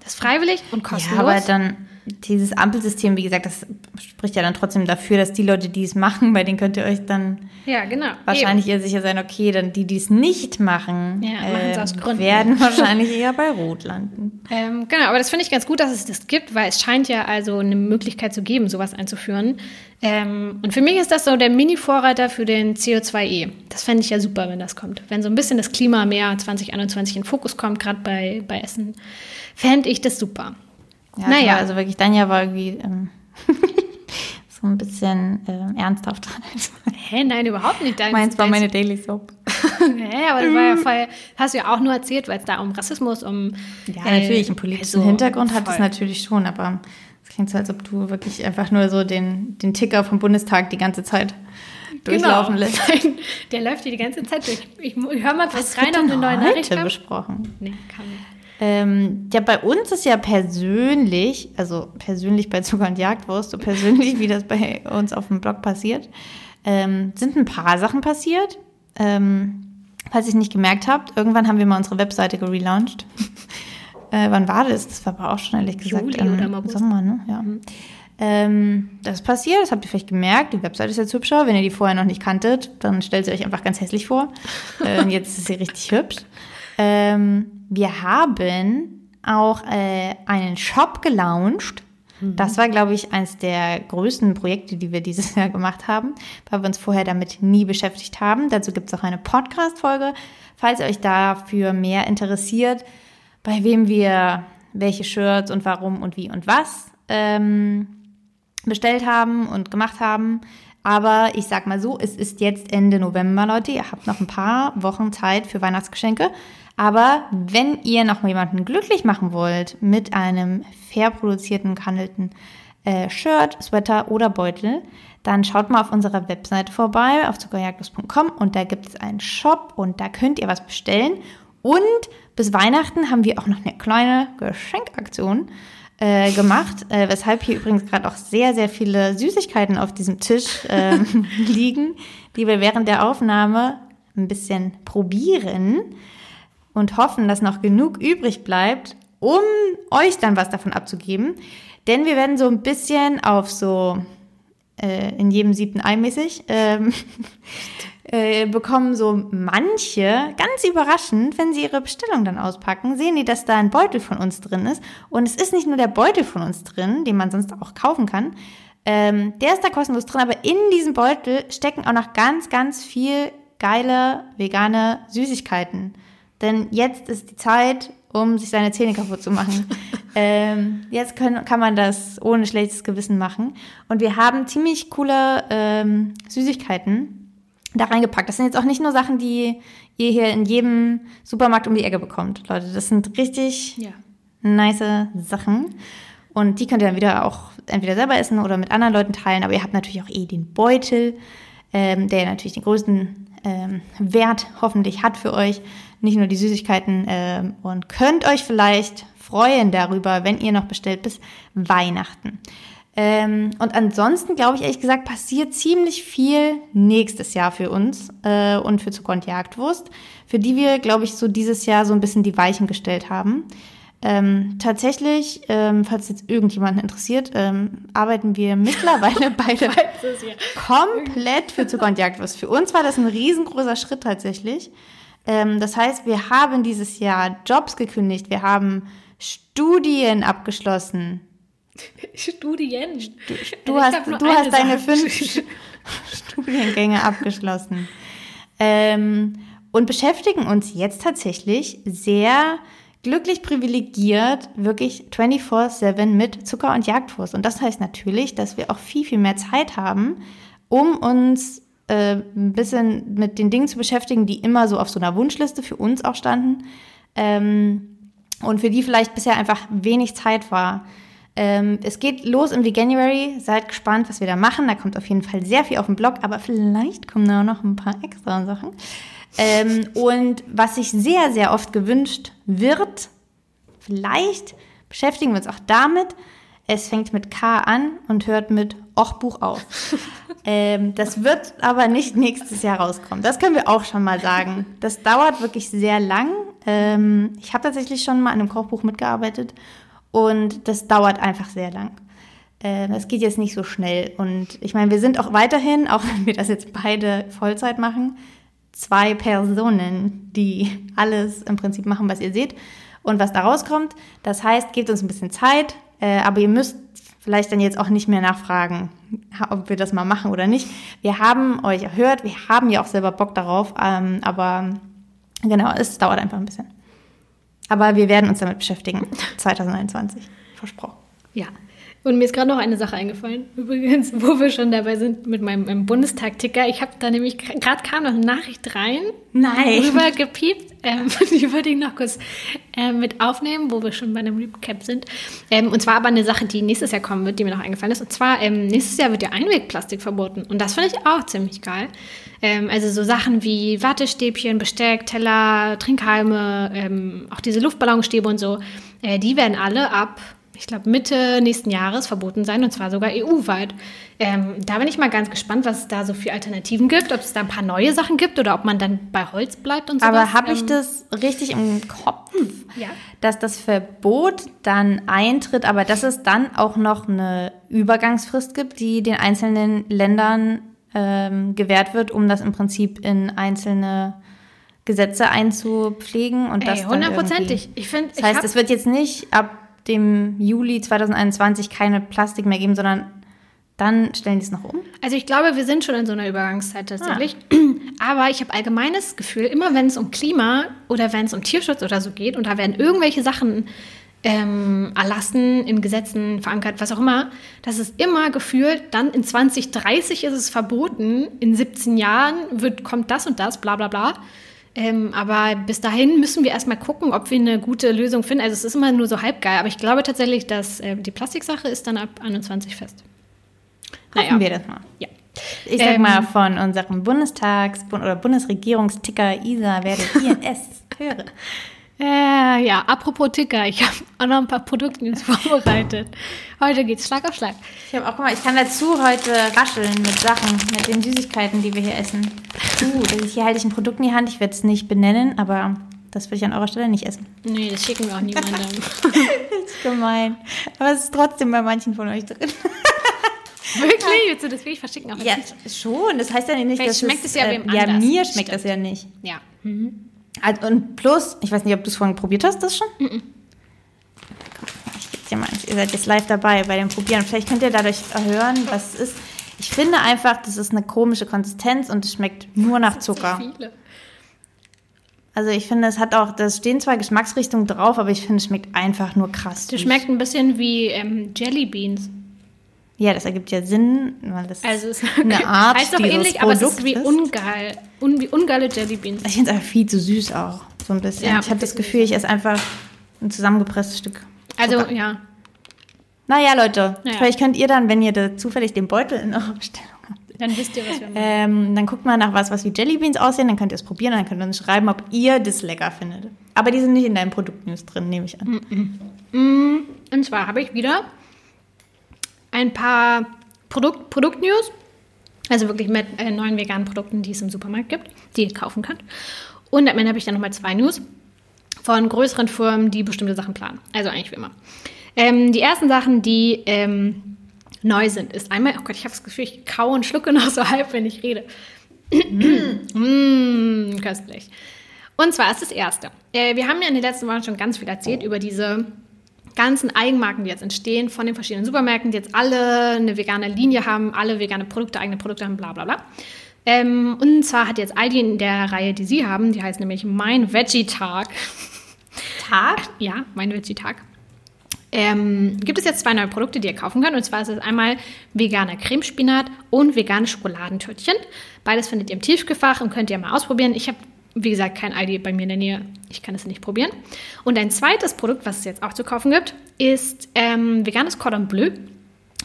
Speaker 2: Das ist freiwillig und kostenlos.
Speaker 1: Ja, aber dann dieses Ampelsystem, wie gesagt, das spricht ja dann trotzdem dafür, dass die Leute, die es machen, bei denen könnt ihr euch dann
Speaker 2: ja, genau.
Speaker 1: wahrscheinlich eher sicher sein, okay, dann die, die es nicht machen,
Speaker 2: Ja, Gründen.
Speaker 1: werden wahrscheinlich eher bei Rot landen.
Speaker 2: Ähm, genau, aber das finde ich ganz gut, dass es das gibt, weil es scheint ja also eine Möglichkeit zu geben, sowas einzuführen. Ähm, und für mich ist das so der Mini-Vorreiter für den CO2e. Das fände ich ja super, wenn das kommt. Wenn so ein bisschen das Klima mehr 2021 in Fokus kommt, gerade bei, bei Essen, fände ich das super.
Speaker 1: Ja,
Speaker 2: Naja.
Speaker 1: Also wirklich, Danja war irgendwie ähm, so ein bisschen ähm, ernsthaft.
Speaker 2: Hä, nein, überhaupt nicht. Dein,
Speaker 1: Meins war meine Daily Soap.
Speaker 2: Hä, aber das war ja voll, hast du ja auch nur erzählt, weil es da um Rassismus, um.
Speaker 1: Ja,
Speaker 2: äh,
Speaker 1: natürlich, einen politischen
Speaker 2: also,
Speaker 1: Hintergrund hat es natürlich schon, aber es klingt so, als ob du wirklich einfach nur so den, den Ticker vom Bundestag die ganze Zeit durchlaufen
Speaker 2: genau.
Speaker 1: lässt.
Speaker 2: Nein, Der läuft hier die ganze Zeit durch. Ich, ich höre mal was rein, ob eine neue Nachricht kam.
Speaker 1: besprochen?
Speaker 2: Nee, kann nicht.
Speaker 1: Ähm, ja, bei uns ist ja persönlich, also persönlich bei Zucker und Jagdwurst, so persönlich, wie das bei uns auf dem Blog passiert, ähm, sind ein paar Sachen passiert. Ähm, falls ihr es nicht gemerkt habt, irgendwann haben wir mal unsere Webseite gelauncht. äh, wann war das? Das war aber auch schon ehrlich gesagt
Speaker 2: Juli
Speaker 1: im
Speaker 2: oder.
Speaker 1: Sommer, ne? Ja. Ähm, das ist passiert, das habt ihr vielleicht gemerkt. Die Webseite ist jetzt hübscher. Wenn ihr die vorher noch nicht kanntet, dann stellt sie euch einfach ganz hässlich vor. äh, jetzt ist sie richtig hübsch. Ähm, wir haben auch äh, einen Shop gelauncht. Das war, glaube ich, eines der größten Projekte, die wir dieses Jahr gemacht haben, weil wir uns vorher damit nie beschäftigt haben. Dazu gibt es auch eine Podcast-Folge, falls ihr euch dafür mehr interessiert, bei wem wir welche Shirts und warum und wie und was ähm, bestellt haben und gemacht haben. Aber ich sag mal so, es ist jetzt Ende November, Leute. Ihr habt noch ein paar Wochen Zeit für Weihnachtsgeschenke. Aber wenn ihr noch jemanden glücklich machen wollt mit einem fair produzierten, gehandelten äh, Shirt, Sweater oder Beutel, dann schaut mal auf unserer Webseite vorbei, auf zuckerjagdlos.com und da gibt es einen Shop und da könnt ihr was bestellen. Und bis Weihnachten haben wir auch noch eine kleine Geschenkaktion äh, gemacht, äh, weshalb hier übrigens gerade auch sehr, sehr viele Süßigkeiten auf diesem Tisch ähm, liegen, die wir während der Aufnahme ein bisschen probieren und hoffen, dass noch genug übrig bleibt, um euch dann was davon abzugeben. Denn wir werden so ein bisschen auf so äh, in jedem siebten Ei mäßig ähm, äh, bekommen so manche ganz überraschend, wenn sie ihre Bestellung dann auspacken, sehen die, dass da ein Beutel von uns drin ist. Und es ist nicht nur der Beutel von uns drin, den man sonst auch kaufen kann. Ähm, der ist da kostenlos drin, aber in diesem Beutel stecken auch noch ganz, ganz viel geile vegane Süßigkeiten. Denn jetzt ist die Zeit, um sich seine Zähne kaputt zu machen. ähm, jetzt können, kann man das ohne schlechtes Gewissen machen. Und wir haben ziemlich coole ähm, Süßigkeiten da reingepackt. Das sind jetzt auch nicht nur Sachen, die ihr hier in jedem Supermarkt um die Ecke bekommt, Leute. Das sind richtig
Speaker 2: Ja.
Speaker 1: nice Sachen. Und die könnt ihr dann wieder auch entweder selber essen oder mit anderen Leuten teilen. Aber ihr habt natürlich auch eh den Beutel, ähm, der natürlich den größten ähm, Wert hoffentlich hat für euch. Nicht nur die Süßigkeiten. Ähm, und könnt euch vielleicht freuen darüber, wenn ihr noch bestellt bis Weihnachten. Ähm, und ansonsten, glaube ich, ehrlich gesagt, passiert ziemlich viel nächstes Jahr für uns äh, und für Zucker und Jagdwurst, für die wir, glaube ich, so dieses Jahr so ein bisschen die Weichen gestellt haben. Ähm, tatsächlich, ähm, falls jetzt irgendjemanden interessiert, ähm, arbeiten wir mittlerweile beide komplett für Zucker und Jagdwurst. Für uns war das ein riesengroßer Schritt tatsächlich. Ähm, das heißt, wir haben dieses Jahr Jobs gekündigt, wir haben Studien abgeschlossen.
Speaker 2: Studien.
Speaker 1: Du
Speaker 2: Ich
Speaker 1: hast, du hast deine
Speaker 2: Sache.
Speaker 1: fünf Studiengänge abgeschlossen. Ähm, und beschäftigen uns jetzt tatsächlich sehr glücklich privilegiert, wirklich 24-7 mit Zucker- und Jagdwurst. Und das heißt natürlich, dass wir auch viel, viel mehr Zeit haben, um uns äh, ein bisschen mit den Dingen zu beschäftigen, die immer so auf so einer Wunschliste für uns auch standen. Ähm, und für die vielleicht bisher einfach wenig Zeit war. Ähm, es geht los im Veganuary. Seid gespannt, was wir da machen. Da kommt auf jeden Fall sehr viel auf den Blog, aber vielleicht kommen da noch ein paar extra Sachen. Ähm, und was sich sehr, sehr oft gewünscht wird, vielleicht beschäftigen wir uns auch damit. Es fängt mit K an und hört mit Och-Buch auf. ähm, das wird aber nicht nächstes Jahr rauskommen. Das können wir auch schon mal sagen. Das dauert wirklich sehr lang. Ähm, ich habe tatsächlich schon mal an einem Kochbuch mitgearbeitet und das dauert einfach sehr lang. Das geht jetzt nicht so schnell. Und ich meine, wir sind auch weiterhin, auch wenn wir das jetzt beide Vollzeit machen, zwei Personen, die alles im Prinzip machen, was ihr seht und was da rauskommt. Das heißt, gebt uns ein bisschen Zeit, äh, aber ihr müsst vielleicht dann jetzt auch nicht mehr nachfragen, ob wir das mal machen oder nicht. Wir haben euch erhört, wir haben ja auch selber Bock darauf, ähm, aber genau, es dauert einfach ein bisschen. Aber wir werden uns damit beschäftigen, 2021, versprochen.
Speaker 2: Ja, und mir ist gerade noch eine Sache eingefallen, übrigens, wo wir schon dabei sind mit meinem Bundestag-Ticker. Ich habe da nämlich, gerade kam noch eine Nachricht rein,
Speaker 1: Nein.
Speaker 2: rüber gepiept. Ähm, die würde ich noch kurz äh, mit aufnehmen, wo wir schon bei einem Recap sind. Ähm, und zwar aber eine Sache, die nächstes Jahr kommen wird, die mir noch eingefallen ist. Und zwar, ähm, nächstes Jahr wird ja Einwegplastik verboten. Und das finde ich auch ziemlich geil. Ähm, also so Sachen wie Wattestäbchen, Besteck, Teller, Trinkhalme, ähm, auch diese Luftballonstäbe und so, äh, die werden alle ab ich glaube, Mitte nächsten Jahres verboten sein und zwar sogar EU-weit. Ähm, da bin ich mal ganz gespannt, was es da so für Alternativen gibt, ob es da ein paar neue Sachen gibt oder ob man dann bei Holz bleibt und so.
Speaker 1: Aber habe ich ähm, das richtig im Kopf, ja. dass das Verbot dann eintritt, aber dass es dann auch noch eine Übergangsfrist gibt, die den einzelnen Ländern ähm, gewährt wird, um das im Prinzip in einzelne Gesetze einzupflegen und Ey, das
Speaker 2: hundertprozentig. Ich finde,
Speaker 1: das heißt, es wird jetzt nicht ab dem Juli 2021 keine Plastik mehr geben, sondern dann stellen die es noch um?
Speaker 2: Also ich glaube, wir sind schon in so einer Übergangszeit tatsächlich. Ah. Aber ich habe allgemeines Gefühl, immer wenn es um Klima oder wenn es um Tierschutz oder so geht und da werden irgendwelche Sachen ähm, erlassen, in Gesetzen verankert, was auch immer, dass es immer gefühlt, dann in 2030 ist es verboten, in 17 Jahren wird, kommt das und das, bla bla bla. Ähm, aber bis dahin müssen wir erstmal gucken, ob wir eine gute Lösung finden. Also es ist immer nur so halb geil, aber ich glaube tatsächlich, dass äh, die Plastiksache ist dann ab 21 fest.
Speaker 1: Hoffen naja. wir das mal. Ja. Ich sag ähm, mal, von unserem Bundestags- oder Bundesregierungsticker ISA werdet ihr es hören.
Speaker 2: Äh, ja, apropos Ticker, ich habe auch noch ein paar Produktnews vorbereitet. Heute geht's Schlag auf Schlag.
Speaker 1: Ich habe auch, guck mal, ich kann dazu heute rascheln mit Sachen, mit den Süßigkeiten, die wir hier essen. Uh, hier halte ich ein Produkt in die Hand, ich werde es nicht benennen, aber das würde ich an eurer Stelle nicht essen.
Speaker 2: Nee, das schicken wir auch niemandem.
Speaker 1: das ist gemein. Aber es ist trotzdem bei manchen von euch drin.
Speaker 2: Wirklich? Willst du das wirklich verschicken?
Speaker 1: ja, schon. Das heißt ja nicht,
Speaker 2: Vielleicht dass schmeckt es, es ja äh,
Speaker 1: Ja, mir schmeckt Stimmt. das ja nicht.
Speaker 2: Ja. Mhm.
Speaker 1: Also, und plus, ich weiß nicht, ob du es vorhin probiert hast, das schon? Mhm. Ich gebe dir mal Ihr seid jetzt live dabei bei dem Probieren. Vielleicht könnt ihr dadurch hören, was es ist. Ich finde einfach, das ist eine komische Konsistenz und es schmeckt nur nach Zucker. So viele. Also ich finde, es hat auch, da stehen zwar Geschmacksrichtungen drauf, aber ich finde, es schmeckt einfach nur krass.
Speaker 2: Das schmeckt ein bisschen wie ähm, Jelly Beans.
Speaker 1: Ja, das ergibt ja Sinn, weil das
Speaker 2: also es eine Art heißt auch ähnlich, Produkt aber es ist wie ungeil, un, wie ungeile Jellybeans.
Speaker 1: Ich finde es einfach viel zu süß auch, so ein bisschen. Ja, ich habe das Gefühl, ich esse einfach ein zusammengepresstes Stück.
Speaker 2: Also Zucker. ja.
Speaker 1: Naja, Leute, naja. vielleicht könnt ihr dann, wenn ihr da zufällig den Beutel in eurer Bestellung habt,
Speaker 2: dann wisst ihr, was wir machen.
Speaker 1: Ähm, dann guckt mal nach was, was wie Jellybeans aussehen, dann könnt ihr es probieren und dann könnt ihr uns schreiben, ob ihr das lecker findet. Aber die sind nicht in deinem Produktnews drin, nehme ich an.
Speaker 2: Mm -mm. Und zwar habe ich wieder ein paar Produkt, Produktnews, also wirklich mit äh, neuen veganen Produkten, die es im Supermarkt gibt, die ihr kaufen könnt. Und am Ende habe ich dann nochmal zwei News von größeren Firmen, die bestimmte Sachen planen. Also eigentlich wie immer. Ähm, die ersten Sachen, die ähm, neu sind, ist einmal, oh Gott, ich habe das Gefühl, ich kaue und schlucke noch so halb, wenn ich rede. mmh, köstlich. Und zwar ist das erste. Äh, wir haben ja in den letzten Wochen schon ganz viel erzählt über diese ganzen Eigenmarken, die jetzt entstehen von den verschiedenen Supermärkten, die jetzt alle eine vegane Linie haben, alle vegane Produkte, eigene Produkte haben, bla bla bla. Ähm, und zwar hat jetzt Aldi in der Reihe, die sie haben, die heißt nämlich Mein Veggie-Tag.
Speaker 1: Tag?
Speaker 2: Ja, Mein Veggie-Tag. ähm, gibt es jetzt zwei neue Produkte, die ihr kaufen könnt. Und zwar ist es einmal veganer Cremespinat und vegane Schokoladentörtchen. Beides findet ihr im Tiefkühlfach und könnt ihr mal ausprobieren. Ich habe, wie gesagt, kein Aldi bei mir in der Nähe. Ich kann es nicht probieren. Und ein zweites Produkt, was es jetzt auch zu kaufen gibt, ist ähm, veganes Cordon Bleu.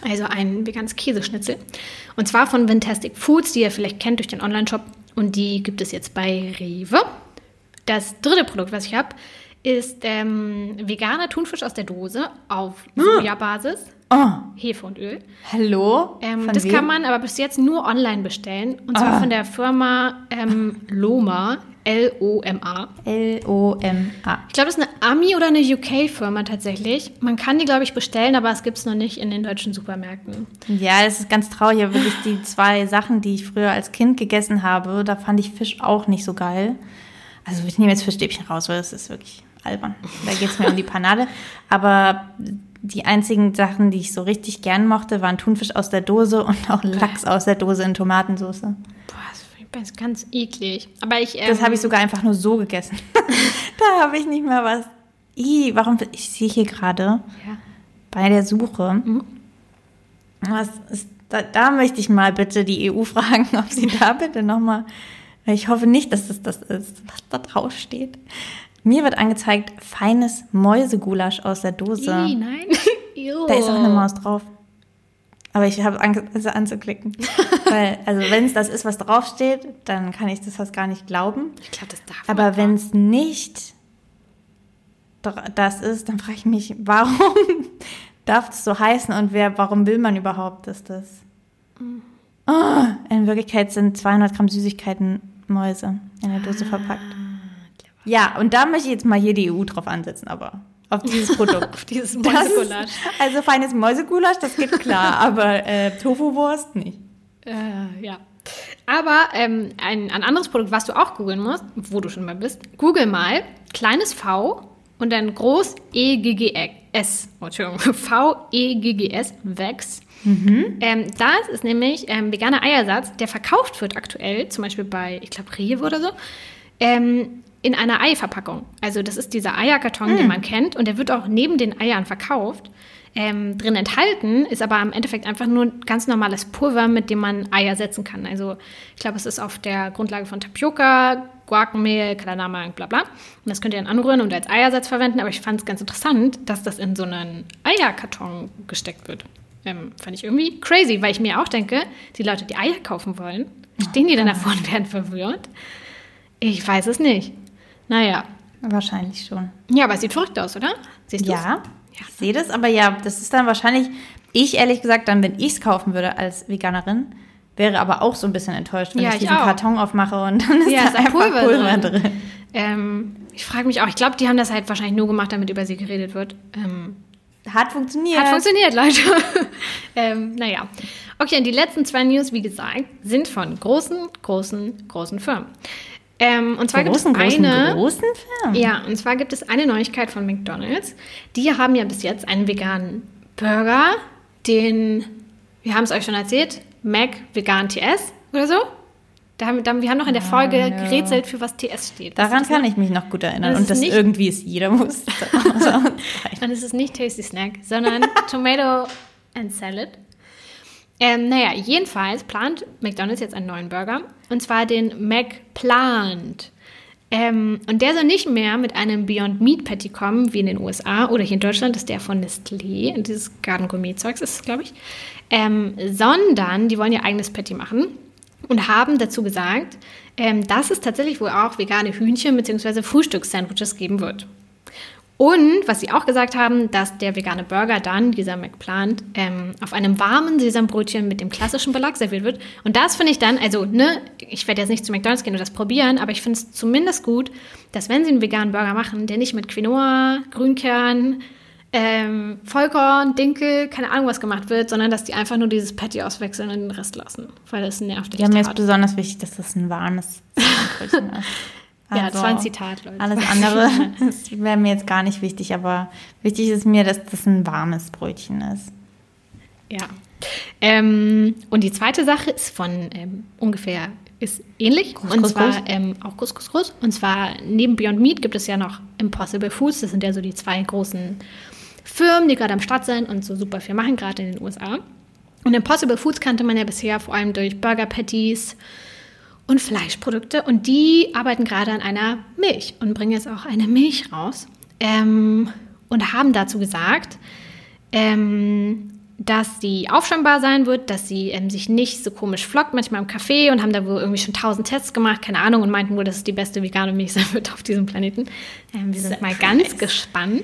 Speaker 2: Also ein veganes Käseschnitzel. Und zwar von Fantastic Foods, die ihr vielleicht kennt durch den Online-Shop. Und die gibt es jetzt bei Rewe. Das dritte Produkt, was ich habe, ist ähm, veganer Thunfisch aus der Dose auf Sojabasis,
Speaker 1: Oh,
Speaker 2: Hefe und Öl.
Speaker 1: hallo?
Speaker 2: Ähm, das
Speaker 1: wem?
Speaker 2: kann man aber bis jetzt nur online bestellen. Und zwar
Speaker 1: Ah.
Speaker 2: von der Firma ähm, Loma, L-O-M-A.
Speaker 1: L-O-M-A.
Speaker 2: Ich glaube, das ist eine Ami- oder eine UK-Firma tatsächlich. Man kann die, glaube ich, bestellen, aber es gibt es noch nicht in den deutschen Supermärkten.
Speaker 1: Ja, das ist ganz traurig. Aber wirklich die zwei Sachen, die ich früher als Kind gegessen habe, da fand ich Fisch auch nicht so geil. Also ich nehme jetzt Fischstäbchen raus, weil das ist wirklich albern. Da geht es mir um die Panade. Aber die einzigen Sachen, die ich so richtig gern mochte, waren Thunfisch aus der Dose und auch Lachs aus der Dose in Tomatensauce.
Speaker 2: Boah, das ich ganz eklig. Aber ich. Ähm,
Speaker 1: Das habe ich sogar einfach nur so gegessen. da habe ich nicht mehr was. Ih, warum? Ich sehe hier gerade
Speaker 2: Ja.
Speaker 1: bei der Suche. Was ist, da, da möchte ich mal bitte die EU fragen, ob sie da bitte nochmal. Ich hoffe nicht, dass das das ist, was da drauf steht. Mir wird angezeigt, feines Mäusegulasch aus der Dose.
Speaker 2: Ih, nein.
Speaker 1: Da ist auch eine Maus drauf. Aber ich habe Angst, es anzuklicken. Weil, also wenn es das ist, was draufsteht, dann kann ich das fast gar nicht glauben.
Speaker 2: Ich glaube, das darf
Speaker 1: Aber wenn es nicht das ist, dann frage ich mich, warum darf es so heißen und wer, warum will man überhaupt, dass das. Oh, in Wirklichkeit sind 200 Gramm Süßigkeiten Mäuse in der Dose verpackt. Ja, und da möchte ich jetzt mal hier die EU drauf ansetzen, aber auf dieses Produkt.
Speaker 2: Auf dieses
Speaker 1: Das ist-
Speaker 2: Mäusegulasch.
Speaker 1: Also feines Mäusegulasch, das geht klar, aber äh, Tofu-Wurst nicht.
Speaker 2: Äh, ja. Aber ähm, ein, ein anderes Produkt, was du auch googeln musst, wo du schon mal bist, google mal kleines V und dann groß E-G-G-S. Entschuldigung, V-E-G-G-S, Vex. Ähm, das ist nämlich ähm, veganer Eiersatz, der verkauft wird aktuell, zum Beispiel bei, ich glaube, Rewe oder so, ähm, in einer Eiverpackung. Also das ist dieser Eierkarton, den man kennt und der wird auch neben den Eiern verkauft. Ähm, drin enthalten ist aber im Endeffekt einfach nur ganz normales Pulver, mit dem man Eier setzen kann. Also ich glaube, es ist auf der Grundlage von Tapioca, Guacanmehl, Kalanamak, bla bla. Und das könnt ihr dann anrühren und als Eiersatz verwenden. Aber ich fand es ganz interessant, dass das in so einen Eierkarton gesteckt wird. Ähm, fand ich irgendwie crazy, weil ich mir auch denke, die Leute, die Eier kaufen wollen, stehen die dann davor und werden verwirrt? Ich weiß es nicht. Naja.
Speaker 1: Wahrscheinlich schon.
Speaker 2: Ja, aber es sieht verrückt aus, oder? Siehst du's?
Speaker 1: Ja, ich sehe das, aber ja, das ist dann wahrscheinlich, ich ehrlich gesagt, dann, wenn ich es kaufen würde als Veganerin, wäre aber auch so ein bisschen enttäuscht, wenn
Speaker 2: Ja,
Speaker 1: ich
Speaker 2: ich
Speaker 1: diesen
Speaker 2: auch.
Speaker 1: Karton aufmache und dann ist
Speaker 2: Ja,
Speaker 1: da
Speaker 2: ist
Speaker 1: einfach
Speaker 2: Pulver
Speaker 1: Pulver,
Speaker 2: drin.
Speaker 1: drin.
Speaker 2: Ähm, ich frage mich auch, ich glaube, die haben das halt wahrscheinlich nur gemacht, damit über sie geredet wird. Ähm,
Speaker 1: Hat funktioniert.
Speaker 2: Hat funktioniert, Leute. ähm, naja. Okay, und die letzten zwei News, wie gesagt, sind von großen, großen, großen Firmen. Ähm, und zwar
Speaker 1: großen,
Speaker 2: gibt es
Speaker 1: großen,
Speaker 2: eine.
Speaker 1: großen Firmen.
Speaker 2: Ja, und zwar gibt es eine Neuigkeit von McDonald's. Die haben ja bis jetzt einen veganen Burger, den, wir haben es euch schon erzählt, Mac Vegan TS oder so. Da haben, da, wir haben noch in der Folge
Speaker 1: Ah, no.
Speaker 2: gerätselt, für was TS steht.
Speaker 1: Daran kann
Speaker 2: das
Speaker 1: ich mich noch gut erinnern.
Speaker 2: Das
Speaker 1: Und
Speaker 2: ist
Speaker 1: das
Speaker 2: nicht-
Speaker 1: irgendwie es jeder
Speaker 2: noch? Und es ist nicht Tasty Snack, sondern Tomato and Salad. Ähm, naja, jedenfalls plant McDonald's jetzt einen neuen Burger. Und zwar den McPlant. Ähm, und der soll nicht mehr mit einem Beyond Meat Patty kommen, wie in den USA oder hier in Deutschland ist der von Nestlé. Dieses Garden Gourmet Zeugs ist es, glaube ich. Ähm, sondern die wollen ihr eigenes Patty machen und haben dazu gesagt, ähm, dass es tatsächlich wohl auch vegane Hühnchen bzw. Frühstückssandwiches geben wird. Und was sie auch gesagt haben, dass der vegane Burger dann, dieser McPlant, ähm, auf einem warmen Sesambrötchen mit dem klassischen Belag serviert wird. Und das finde ich dann, also, ne, ich werde jetzt nicht zu McDonalds gehen und das probieren, aber ich finde es zumindest gut, dass wenn sie einen veganen Burger machen, der nicht mit Quinoa, Grünkern, ähm, Vollkorn, Dinkel, keine Ahnung was gemacht wird, sondern dass die einfach nur dieses Patty auswechseln und den Rest lassen. Weil das nervt
Speaker 1: Ja, mir ist besonders wichtig, dass das ein warmes Brötchen ist.
Speaker 2: Ja,
Speaker 1: Also,
Speaker 2: das war ein Zitat, Leute.
Speaker 1: Alles andere wäre mir jetzt gar nicht wichtig, aber wichtig ist mir, dass das ein warmes Brötchen ist.
Speaker 2: Ja. Ähm, und die zweite Sache ist von ähm, ungefähr ist ähnlich.
Speaker 1: Groß,
Speaker 2: und zwar
Speaker 1: groß.
Speaker 2: Ähm, auch groß, groß, groß. Und zwar neben Beyond Meat gibt es ja noch Impossible Foods. Das sind ja so die zwei großen Firmen, die gerade am Start sind und so super viel machen, gerade in den USA. Und Impossible Foods kannte man ja bisher vor allem durch Burger Patties und Fleischprodukte. Und die arbeiten gerade an einer Milch und bringen jetzt auch eine Milch raus. Ähm, und haben dazu gesagt, ähm, dass sie aufschäumbar sein wird, dass sie ähm, sich nicht so komisch flockt, manchmal im Café und haben da wohl irgendwie schon tausend Tests gemacht, keine Ahnung, und meinten wohl, dass es die beste vegane Milch sein wird auf diesem Planeten. Ähm, wir sind mal ganz gespannt.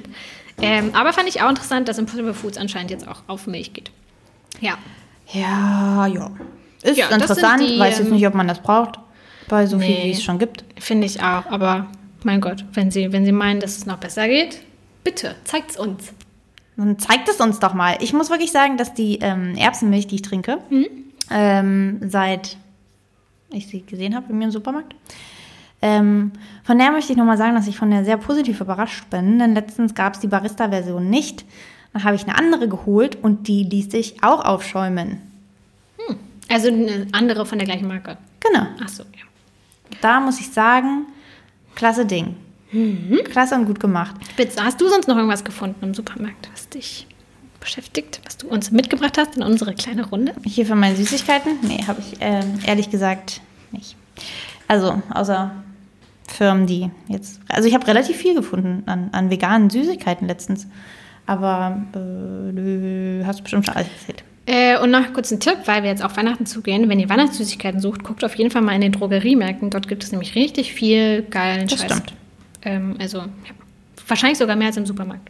Speaker 2: Ähm, aber fand ich auch interessant, dass Impossible Foods anscheinend jetzt auch auf Milch geht. Ja.
Speaker 1: Ja, ja. Ist ja, interessant. Die, Weiß jetzt ähm, nicht, ob man das braucht, bei so nee, viel, wie es schon gibt.
Speaker 2: Finde ich auch, aber mein Gott, wenn Sie, wenn Sie meinen, dass es noch besser geht, bitte, zeigt es uns.
Speaker 1: Dann zeigt es uns doch mal. Ich muss wirklich sagen, dass die ähm, Erbsenmilch, die ich trinke, mhm. ähm, seit ich sie gesehen habe bei mir im Supermarkt, ähm, von der möchte ich nochmal sagen, dass ich von der sehr positiv überrascht bin. Denn letztens gab es die Barista-Version nicht. Dann habe ich eine andere geholt und die ließ sich auch aufschäumen.
Speaker 2: Hm. Also eine andere von der gleichen Marke.
Speaker 1: Genau.
Speaker 2: Ach so, ja.
Speaker 1: Da muss ich sagen, klasse Ding. Mhm. Klasse und gut gemacht.
Speaker 2: Spitze. Hast du sonst noch irgendwas gefunden im Supermarkt, was dich beschäftigt, was du uns mitgebracht hast in unsere kleine Runde?
Speaker 1: Hier für meine Süßigkeiten? Nee, habe ich äh, ehrlich gesagt nicht. Also, außer Firmen, die jetzt. Also, ich habe relativ viel gefunden an, an veganen Süßigkeiten letztens. Aber äh, du hast bestimmt schon alles erzählt.
Speaker 2: Äh, und noch kurz ein Tipp, weil wir jetzt auf Weihnachten zugehen. Wenn ihr Weihnachtssüßigkeiten sucht, guckt auf jeden Fall mal in den Drogeriemärkten. Dort gibt es nämlich richtig viel geilen
Speaker 1: das Scheiß. Stimmt.
Speaker 2: Ähm, also ja, wahrscheinlich sogar mehr als im Supermarkt.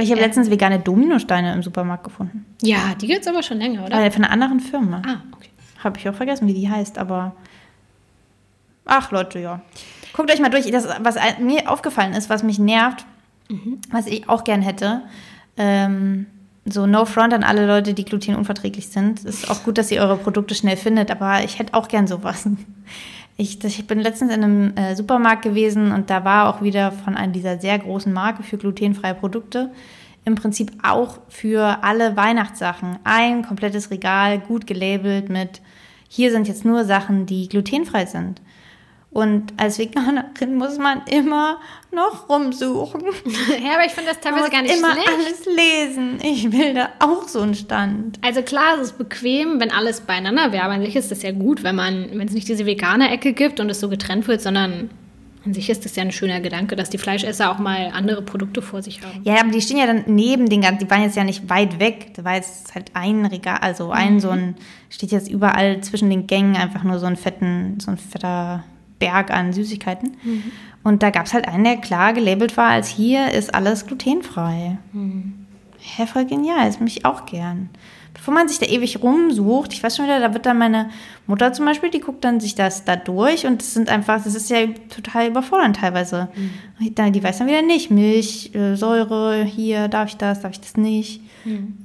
Speaker 1: Ich habe äh, letztens vegane Dominosteine im Supermarkt gefunden.
Speaker 2: Ja, die gibt es aber schon länger, oder?
Speaker 1: Äh, von einer anderen Firma.
Speaker 2: Ah, okay.
Speaker 1: Habe ich auch vergessen, wie die heißt, aber. Ach, Leute, ja. Guckt euch mal durch. Das, was mir aufgefallen ist, was mich nervt, mhm. was ich auch gern hätte. Ähm, so No Front an alle Leute, die glutenunverträglich sind. Ist auch gut, dass ihr eure Produkte schnell findet, aber ich hätte auch gern sowas. Ich, ich bin letztens in einem äh, Supermarkt gewesen und da war auch wieder von einer dieser sehr großen Marke für glutenfreie Produkte im Prinzip auch für alle Weihnachtssachen ein komplettes Regal gut gelabelt mit hier sind jetzt nur Sachen, die glutenfrei sind. Und als Veganerin muss man immer noch rumsuchen.
Speaker 2: ja, aber ich finde das teilweise gar nicht
Speaker 1: immer
Speaker 2: schlecht.
Speaker 1: alles lesen. Ich will da auch so einen Stand.
Speaker 2: Also klar, es ist bequem, wenn alles beieinander wäre. Aber an sich ist das ja gut, wenn man, wenn es nicht diese vegane Ecke gibt und es so getrennt wird, sondern an sich ist das ja ein schöner Gedanke, dass die Fleischesser auch mal andere Produkte vor sich haben.
Speaker 1: Ja, aber die stehen ja dann neben den ganzen, die waren jetzt ja nicht weit weg. Da war jetzt halt ein Regal, also ein mhm. so ein, steht jetzt überall zwischen den Gängen einfach nur so ein fetten, so ein fetter Berg an Süßigkeiten. Mhm. Und da gab es halt einen, der klar gelabelt war, als hier ist alles glutenfrei. Mhm. Hä, voll genial, das möchte ich auch gern. Bevor man sich da ewig rumsucht, ich weiß schon wieder, da wird dann meine Mutter zum Beispiel, die guckt dann sich das da durch und das sind einfach, das ist ja total überfordernd teilweise. Mhm. Die weiß dann wieder nicht, Milch, äh, Säure, hier darf ich das, darf ich das nicht. Mhm.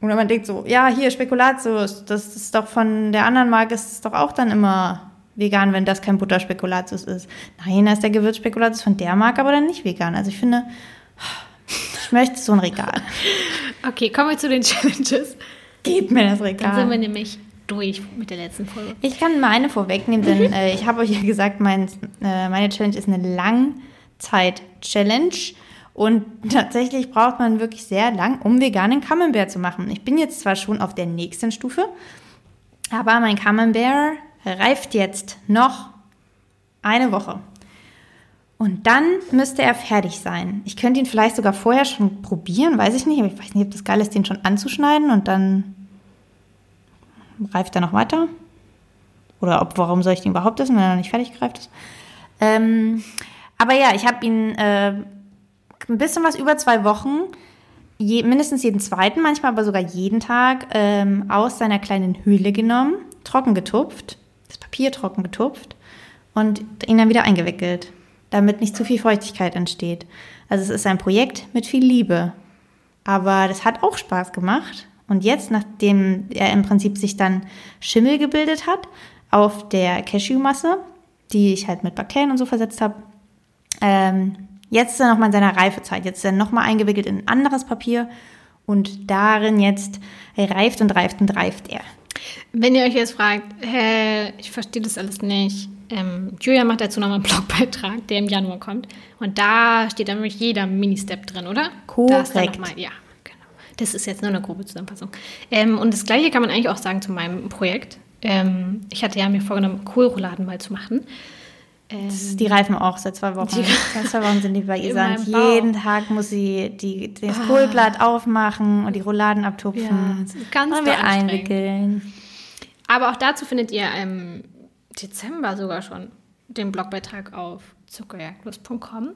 Speaker 1: Oder man denkt so, ja, hier Spekulatius, das ist doch von der anderen Marke, ist es doch auch dann immer vegan, wenn das kein Butterspekulatius ist. Nein, da ist der Gewürzspekulatius von der Marke aber dann nicht vegan. Also ich finde, ich möchte so ein Regal.
Speaker 2: Okay, kommen wir zu den Challenges.
Speaker 1: Gib mir das Regal.
Speaker 2: Dann sind wir nämlich durch mit der letzten Folge.
Speaker 1: Ich kann meine vorwegnehmen, denn mhm. äh, ich habe euch ja gesagt, mein, äh, meine Challenge ist eine Langzeit-Challenge. Und tatsächlich braucht man wirklich sehr lang, um veganen Camembert zu machen. Ich bin jetzt zwar schon auf der nächsten Stufe, aber mein Camembert reift jetzt noch eine Woche. Und dann müsste er fertig sein. Ich könnte ihn vielleicht sogar vorher schon probieren, weiß ich nicht, aber ich weiß nicht, ob das geil ist, den schon anzuschneiden und dann reift er noch weiter. Oder ob, warum soll ich den überhaupt essen, wenn er noch nicht fertig gereift ist. Ähm, aber ja, ich habe ihn äh, ein bisschen was über zwei Wochen, je, mindestens jeden zweiten, manchmal aber sogar jeden Tag, ähm, aus seiner kleinen Höhle genommen, trocken getupft das Papier trocken getupft und ihn dann wieder eingewickelt, damit nicht zu viel Feuchtigkeit entsteht. Also es ist ein Projekt mit viel Liebe. Aber das hat auch Spaß gemacht. Und jetzt, nachdem er im Prinzip sich dann Schimmel gebildet hat auf der Cashewmasse, die ich halt mit Bakterien und so versetzt habe, ähm, jetzt ist er nochmal in seiner Reifezeit. Jetzt ist er nochmal eingewickelt in ein anderes Papier und darin jetzt reift und reift und reift er.
Speaker 2: Wenn ihr euch jetzt fragt, hä, ich verstehe das alles nicht, Ähm, Julia macht dazu nochmal einen Blogbeitrag, der im Januar kommt. Und da steht dann wirklich jeder Mini-Step drin, oder?
Speaker 1: Korrekt.
Speaker 2: Da ja, genau. Das ist jetzt nur eine grobe Zusammenfassung. Ähm, und das Gleiche kann man eigentlich auch sagen zu meinem Projekt. Ähm, ich hatte ja mir vorgenommen, Kohlrouladen mal zu machen.
Speaker 1: Ähm, die reifen auch seit zwei Wochen. seit zwei Wochen sind die bei ihr. Jeden Tag muss sie die, das ah. Kohlblatt aufmachen und die Rouladen abtupfen. Ja,
Speaker 2: ganz und wir einwickeln. Aber auch dazu findet ihr im Dezember sogar schon den Blogbeitrag auf zuckerjagdlust.com.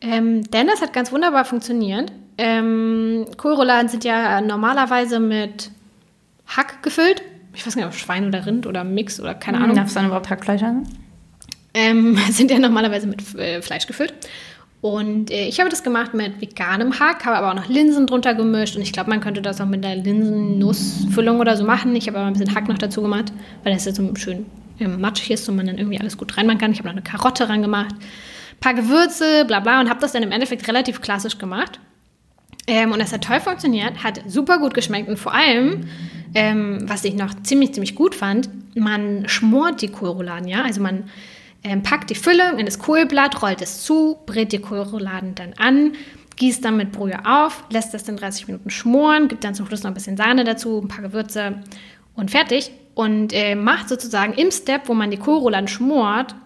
Speaker 2: Ähm, denn das hat ganz wunderbar funktioniert. Ähm, Kohlrouladen sind ja normalerweise mit Hack gefüllt. Ich weiß nicht, ob Schwein oder Rind oder Mix oder keine hm, Ahnung.
Speaker 1: Darf es dann überhaupt Hackfleisch haben?
Speaker 2: Ähm, sind ja normalerweise mit äh, Fleisch gefüllt. Und äh, ich habe das gemacht mit veganem Hack, habe aber auch noch Linsen drunter gemischt. Und ich glaube, man könnte das auch mit einer Linsennussfüllung oder so machen. Ich habe aber ein bisschen Hack noch dazu gemacht, weil das jetzt so schön ähm, matschig ist und man dann irgendwie alles gut reinmachen kann. Ich habe noch eine Karotte ran gemacht, ein paar Gewürze, bla bla und habe das dann im Endeffekt relativ klassisch gemacht. Ähm, und das hat toll funktioniert, hat super gut geschmeckt und vor allem, ähm, was ich noch ziemlich, ziemlich gut fand, man schmort die Kohlrouladen, ja. Also man ähm, packt die Füllung in das Kohlblatt, rollt es zu, brät die Kohlrouladen dann an, gießt dann mit Brühe auf, lässt das dann 30 Minuten schmoren, gibt dann zum Schluss noch ein bisschen Sahne dazu, ein paar Gewürze und fertig. Und äh, macht sozusagen im Step, wo man die Kohlrouladen schmort,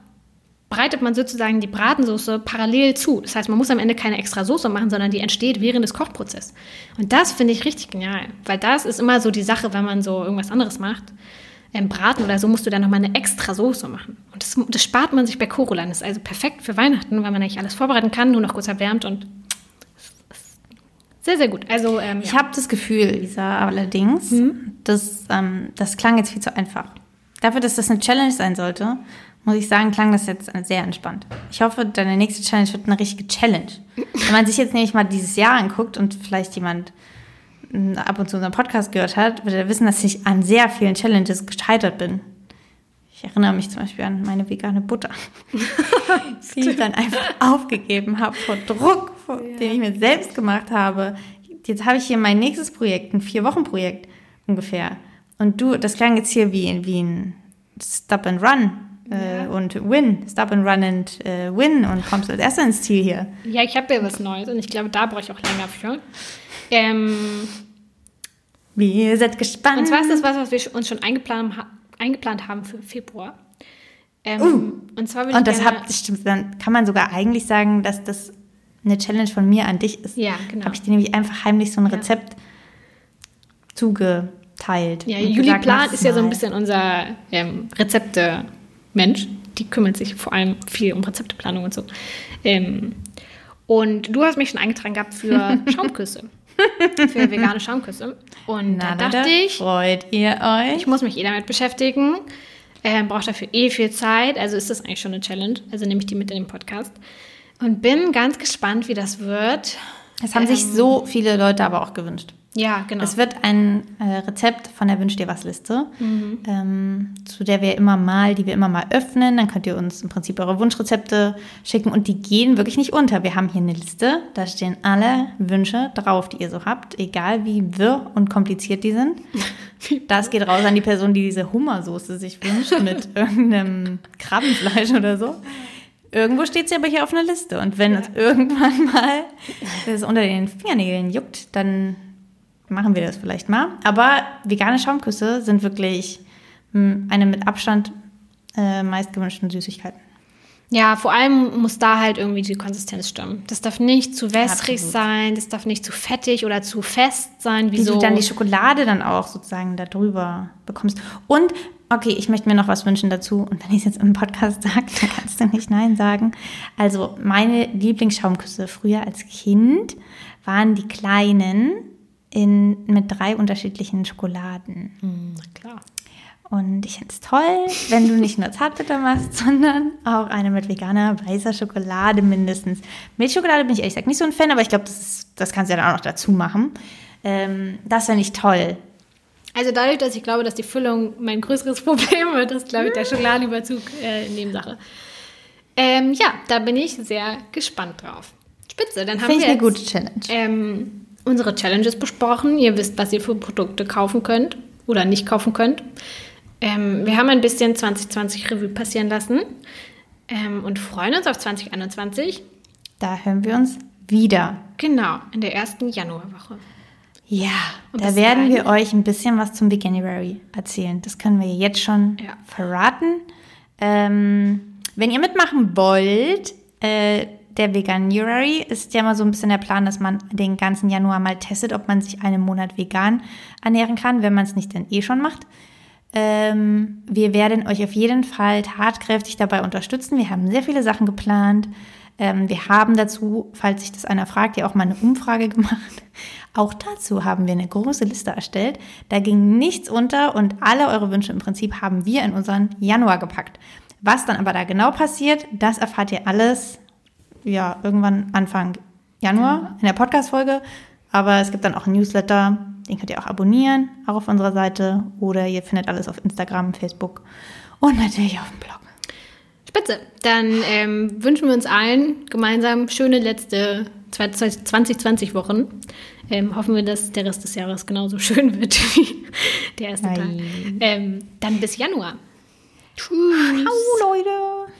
Speaker 2: breitet man sozusagen die Bratensoße parallel zu. Das heißt, man muss am Ende keine extra Soße machen, sondern die entsteht während des Kochprozesses. Und das finde ich richtig genial, weil das ist immer so die Sache, wenn man so irgendwas anderes macht ähm, Braten oder so musst du dann nochmal eine extra Soße machen. Und das, das spart man sich bei Korulan. Das ist also perfekt für Weihnachten, weil man eigentlich alles vorbereiten kann, nur noch kurz erwärmt und sehr, sehr gut. Also, ähm,
Speaker 1: ich ja. habe das Gefühl, Lisa, allerdings, mhm. dass, ähm, das klang jetzt viel zu einfach. Dafür, dass das eine Challenge sein sollte, muss ich sagen, klang das jetzt sehr entspannt. Ich hoffe, deine nächste Challenge wird eine richtige Challenge. Wenn man sich jetzt nämlich mal dieses Jahr anguckt und vielleicht jemand ab und zu unseren Podcast gehört hat, wird er wissen, dass ich an sehr vielen Challenges gescheitert bin. Ich erinnere mich zum Beispiel an meine vegane Butter, die ich dann einfach aufgegeben habe vor Druck, vor, ja. den ich mir selbst gemacht habe. Jetzt habe ich hier mein nächstes Projekt, ein Vier-Wochen-Projekt ungefähr. Und du, das klang jetzt hier wie, wie ein Stop and Run äh, ja. und Win, Stop and Run and äh, Win und kommst als erster ins Ziel hier.
Speaker 2: Ja, ich habe ja was Neues und ich glaube, da brauche ich auch länger für. Ähm,
Speaker 1: wir sind gespannt.
Speaker 2: Und zwar ist das was, was wir uns schon eingeplant, eingeplant haben für Februar. Ähm, uh,
Speaker 1: und zwar und das, hab, das stimmt, dann kann man sogar eigentlich sagen, dass das eine Challenge von mir an dich ist.
Speaker 2: Ja, genau.
Speaker 1: Habe ich dir nämlich einfach heimlich so ein Rezept ja. zugeteilt.
Speaker 2: Ja, Juli Plan ist ja so ein bisschen unser ähm, Rezepte-Mensch. Die kümmert sich vor allem viel um Rezepteplanung und so. Ähm, und du hast mich schon eingetragen gehabt für Schaumküsse für vegane Schaumküsse. Und Na, da dachte ich,
Speaker 1: freut ihr euch?
Speaker 2: Ich muss mich eh damit beschäftigen. Ähm, braucht dafür eh viel Zeit. Also ist das eigentlich schon eine Challenge. Also nehme ich die mit in den Podcast. Und bin ganz gespannt, wie das wird.
Speaker 1: Es haben ähm, sich so viele Leute aber auch gewünscht.
Speaker 2: Ja, genau.
Speaker 1: Es wird ein äh, Rezept von der Wünsch dir was Liste, mhm. ähm, zu der wir immer mal, die wir immer mal öffnen. Dann könnt ihr uns im Prinzip eure Wunschrezepte schicken und die gehen wirklich nicht unter. Wir haben hier eine Liste, da stehen alle Wünsche drauf, die ihr so habt, egal wie wirr und kompliziert die sind. Das geht raus an die Person, die diese Hummersoße sich wünscht mit irgendeinem Krabbenfleisch oder so. Irgendwo steht sie aber hier auf einer Liste. Und wenn ja. uns irgendwann mal das unter den Fingernägeln juckt, dann machen wir das vielleicht mal. Aber vegane Schaumküsse sind wirklich hm, eine mit Abstand äh, meist gewünschten Süßigkeiten.
Speaker 2: Ja, vor allem muss da halt irgendwie die Konsistenz stimmen. Das darf nicht zu wässrig Absolut. sein, das darf nicht zu fettig oder zu fest sein.
Speaker 1: Wie, du dann die Schokolade dann auch sozusagen da drüber bekommst. Und, okay, ich möchte mir noch was wünschen dazu. Und wenn ich es jetzt im Podcast sage, dann kannst du nicht Nein sagen. Also meine Lieblingsschaumküsse früher als Kind waren die kleinen in, mit drei unterschiedlichen Schokoladen.
Speaker 2: Mhm, klar.
Speaker 1: Und ich finde es toll, wenn du nicht nur Zartbitter machst, sondern auch eine mit veganer weißer Schokolade mindestens. Milchschokolade bin ich ehrlich gesagt nicht so ein Fan, aber ich glaube, das, das kannst du ja dann auch noch dazu machen. Ähm, das finde ich toll.
Speaker 2: Also dadurch, dass ich glaube, dass die Füllung mein größeres Problem wird, ist, glaube ich, der Schokoladenüberzug äh, Nebensache. Ähm, ja, da bin ich sehr gespannt drauf. Spitze, dann haben Find wir
Speaker 1: ich eine gute Challenge.
Speaker 2: Ähm, unsere Challenges besprochen. Ihr wisst, was ihr für Produkte kaufen könnt oder nicht kaufen könnt. Ähm, wir haben ein bisschen 2020 Revue passieren lassen ähm, und freuen uns auf 2021.
Speaker 1: Da hören wir uns wieder.
Speaker 2: Genau, in der ersten Januarwoche.
Speaker 1: Ja,
Speaker 2: Und
Speaker 1: da werden wir euch ein bisschen was zum Veganuary erzählen. Das können wir jetzt schon
Speaker 2: Ja.
Speaker 1: verraten. Ähm, wenn ihr mitmachen wollt, äh, der Veganuary ist ja mal so ein bisschen der Plan, dass man den ganzen Januar mal testet, ob man sich einen Monat vegan ernähren kann, wenn man es nicht dann eh schon macht. Ähm, wir werden euch auf jeden Fall tatkräftig dabei unterstützen. Wir haben sehr viele Sachen geplant. Ähm, wir haben dazu, falls sich das einer fragt, ja auch mal eine Umfrage gemacht. Auch dazu haben wir eine große Liste erstellt. Da ging nichts unter und alle eure Wünsche im Prinzip haben wir in unseren Januar gepackt. Was dann aber da genau passiert, das erfahrt ihr alles ja irgendwann Anfang Januar in der Podcast-Folge. Aber es gibt dann auch einen Newsletter, den könnt ihr auch abonnieren, auch auf unserer Seite. Oder ihr findet alles auf Instagram, Facebook und natürlich auf dem Blog.
Speaker 2: Spitze. Dann ähm, wünschen wir uns allen gemeinsam schöne letzte 2020-Wochen. Ähm, hoffen wir, dass der Rest des Jahres genauso schön wird wie der erste Tag.
Speaker 1: Nein.
Speaker 2: Ähm, dann bis Januar.
Speaker 1: Ciao, Leute!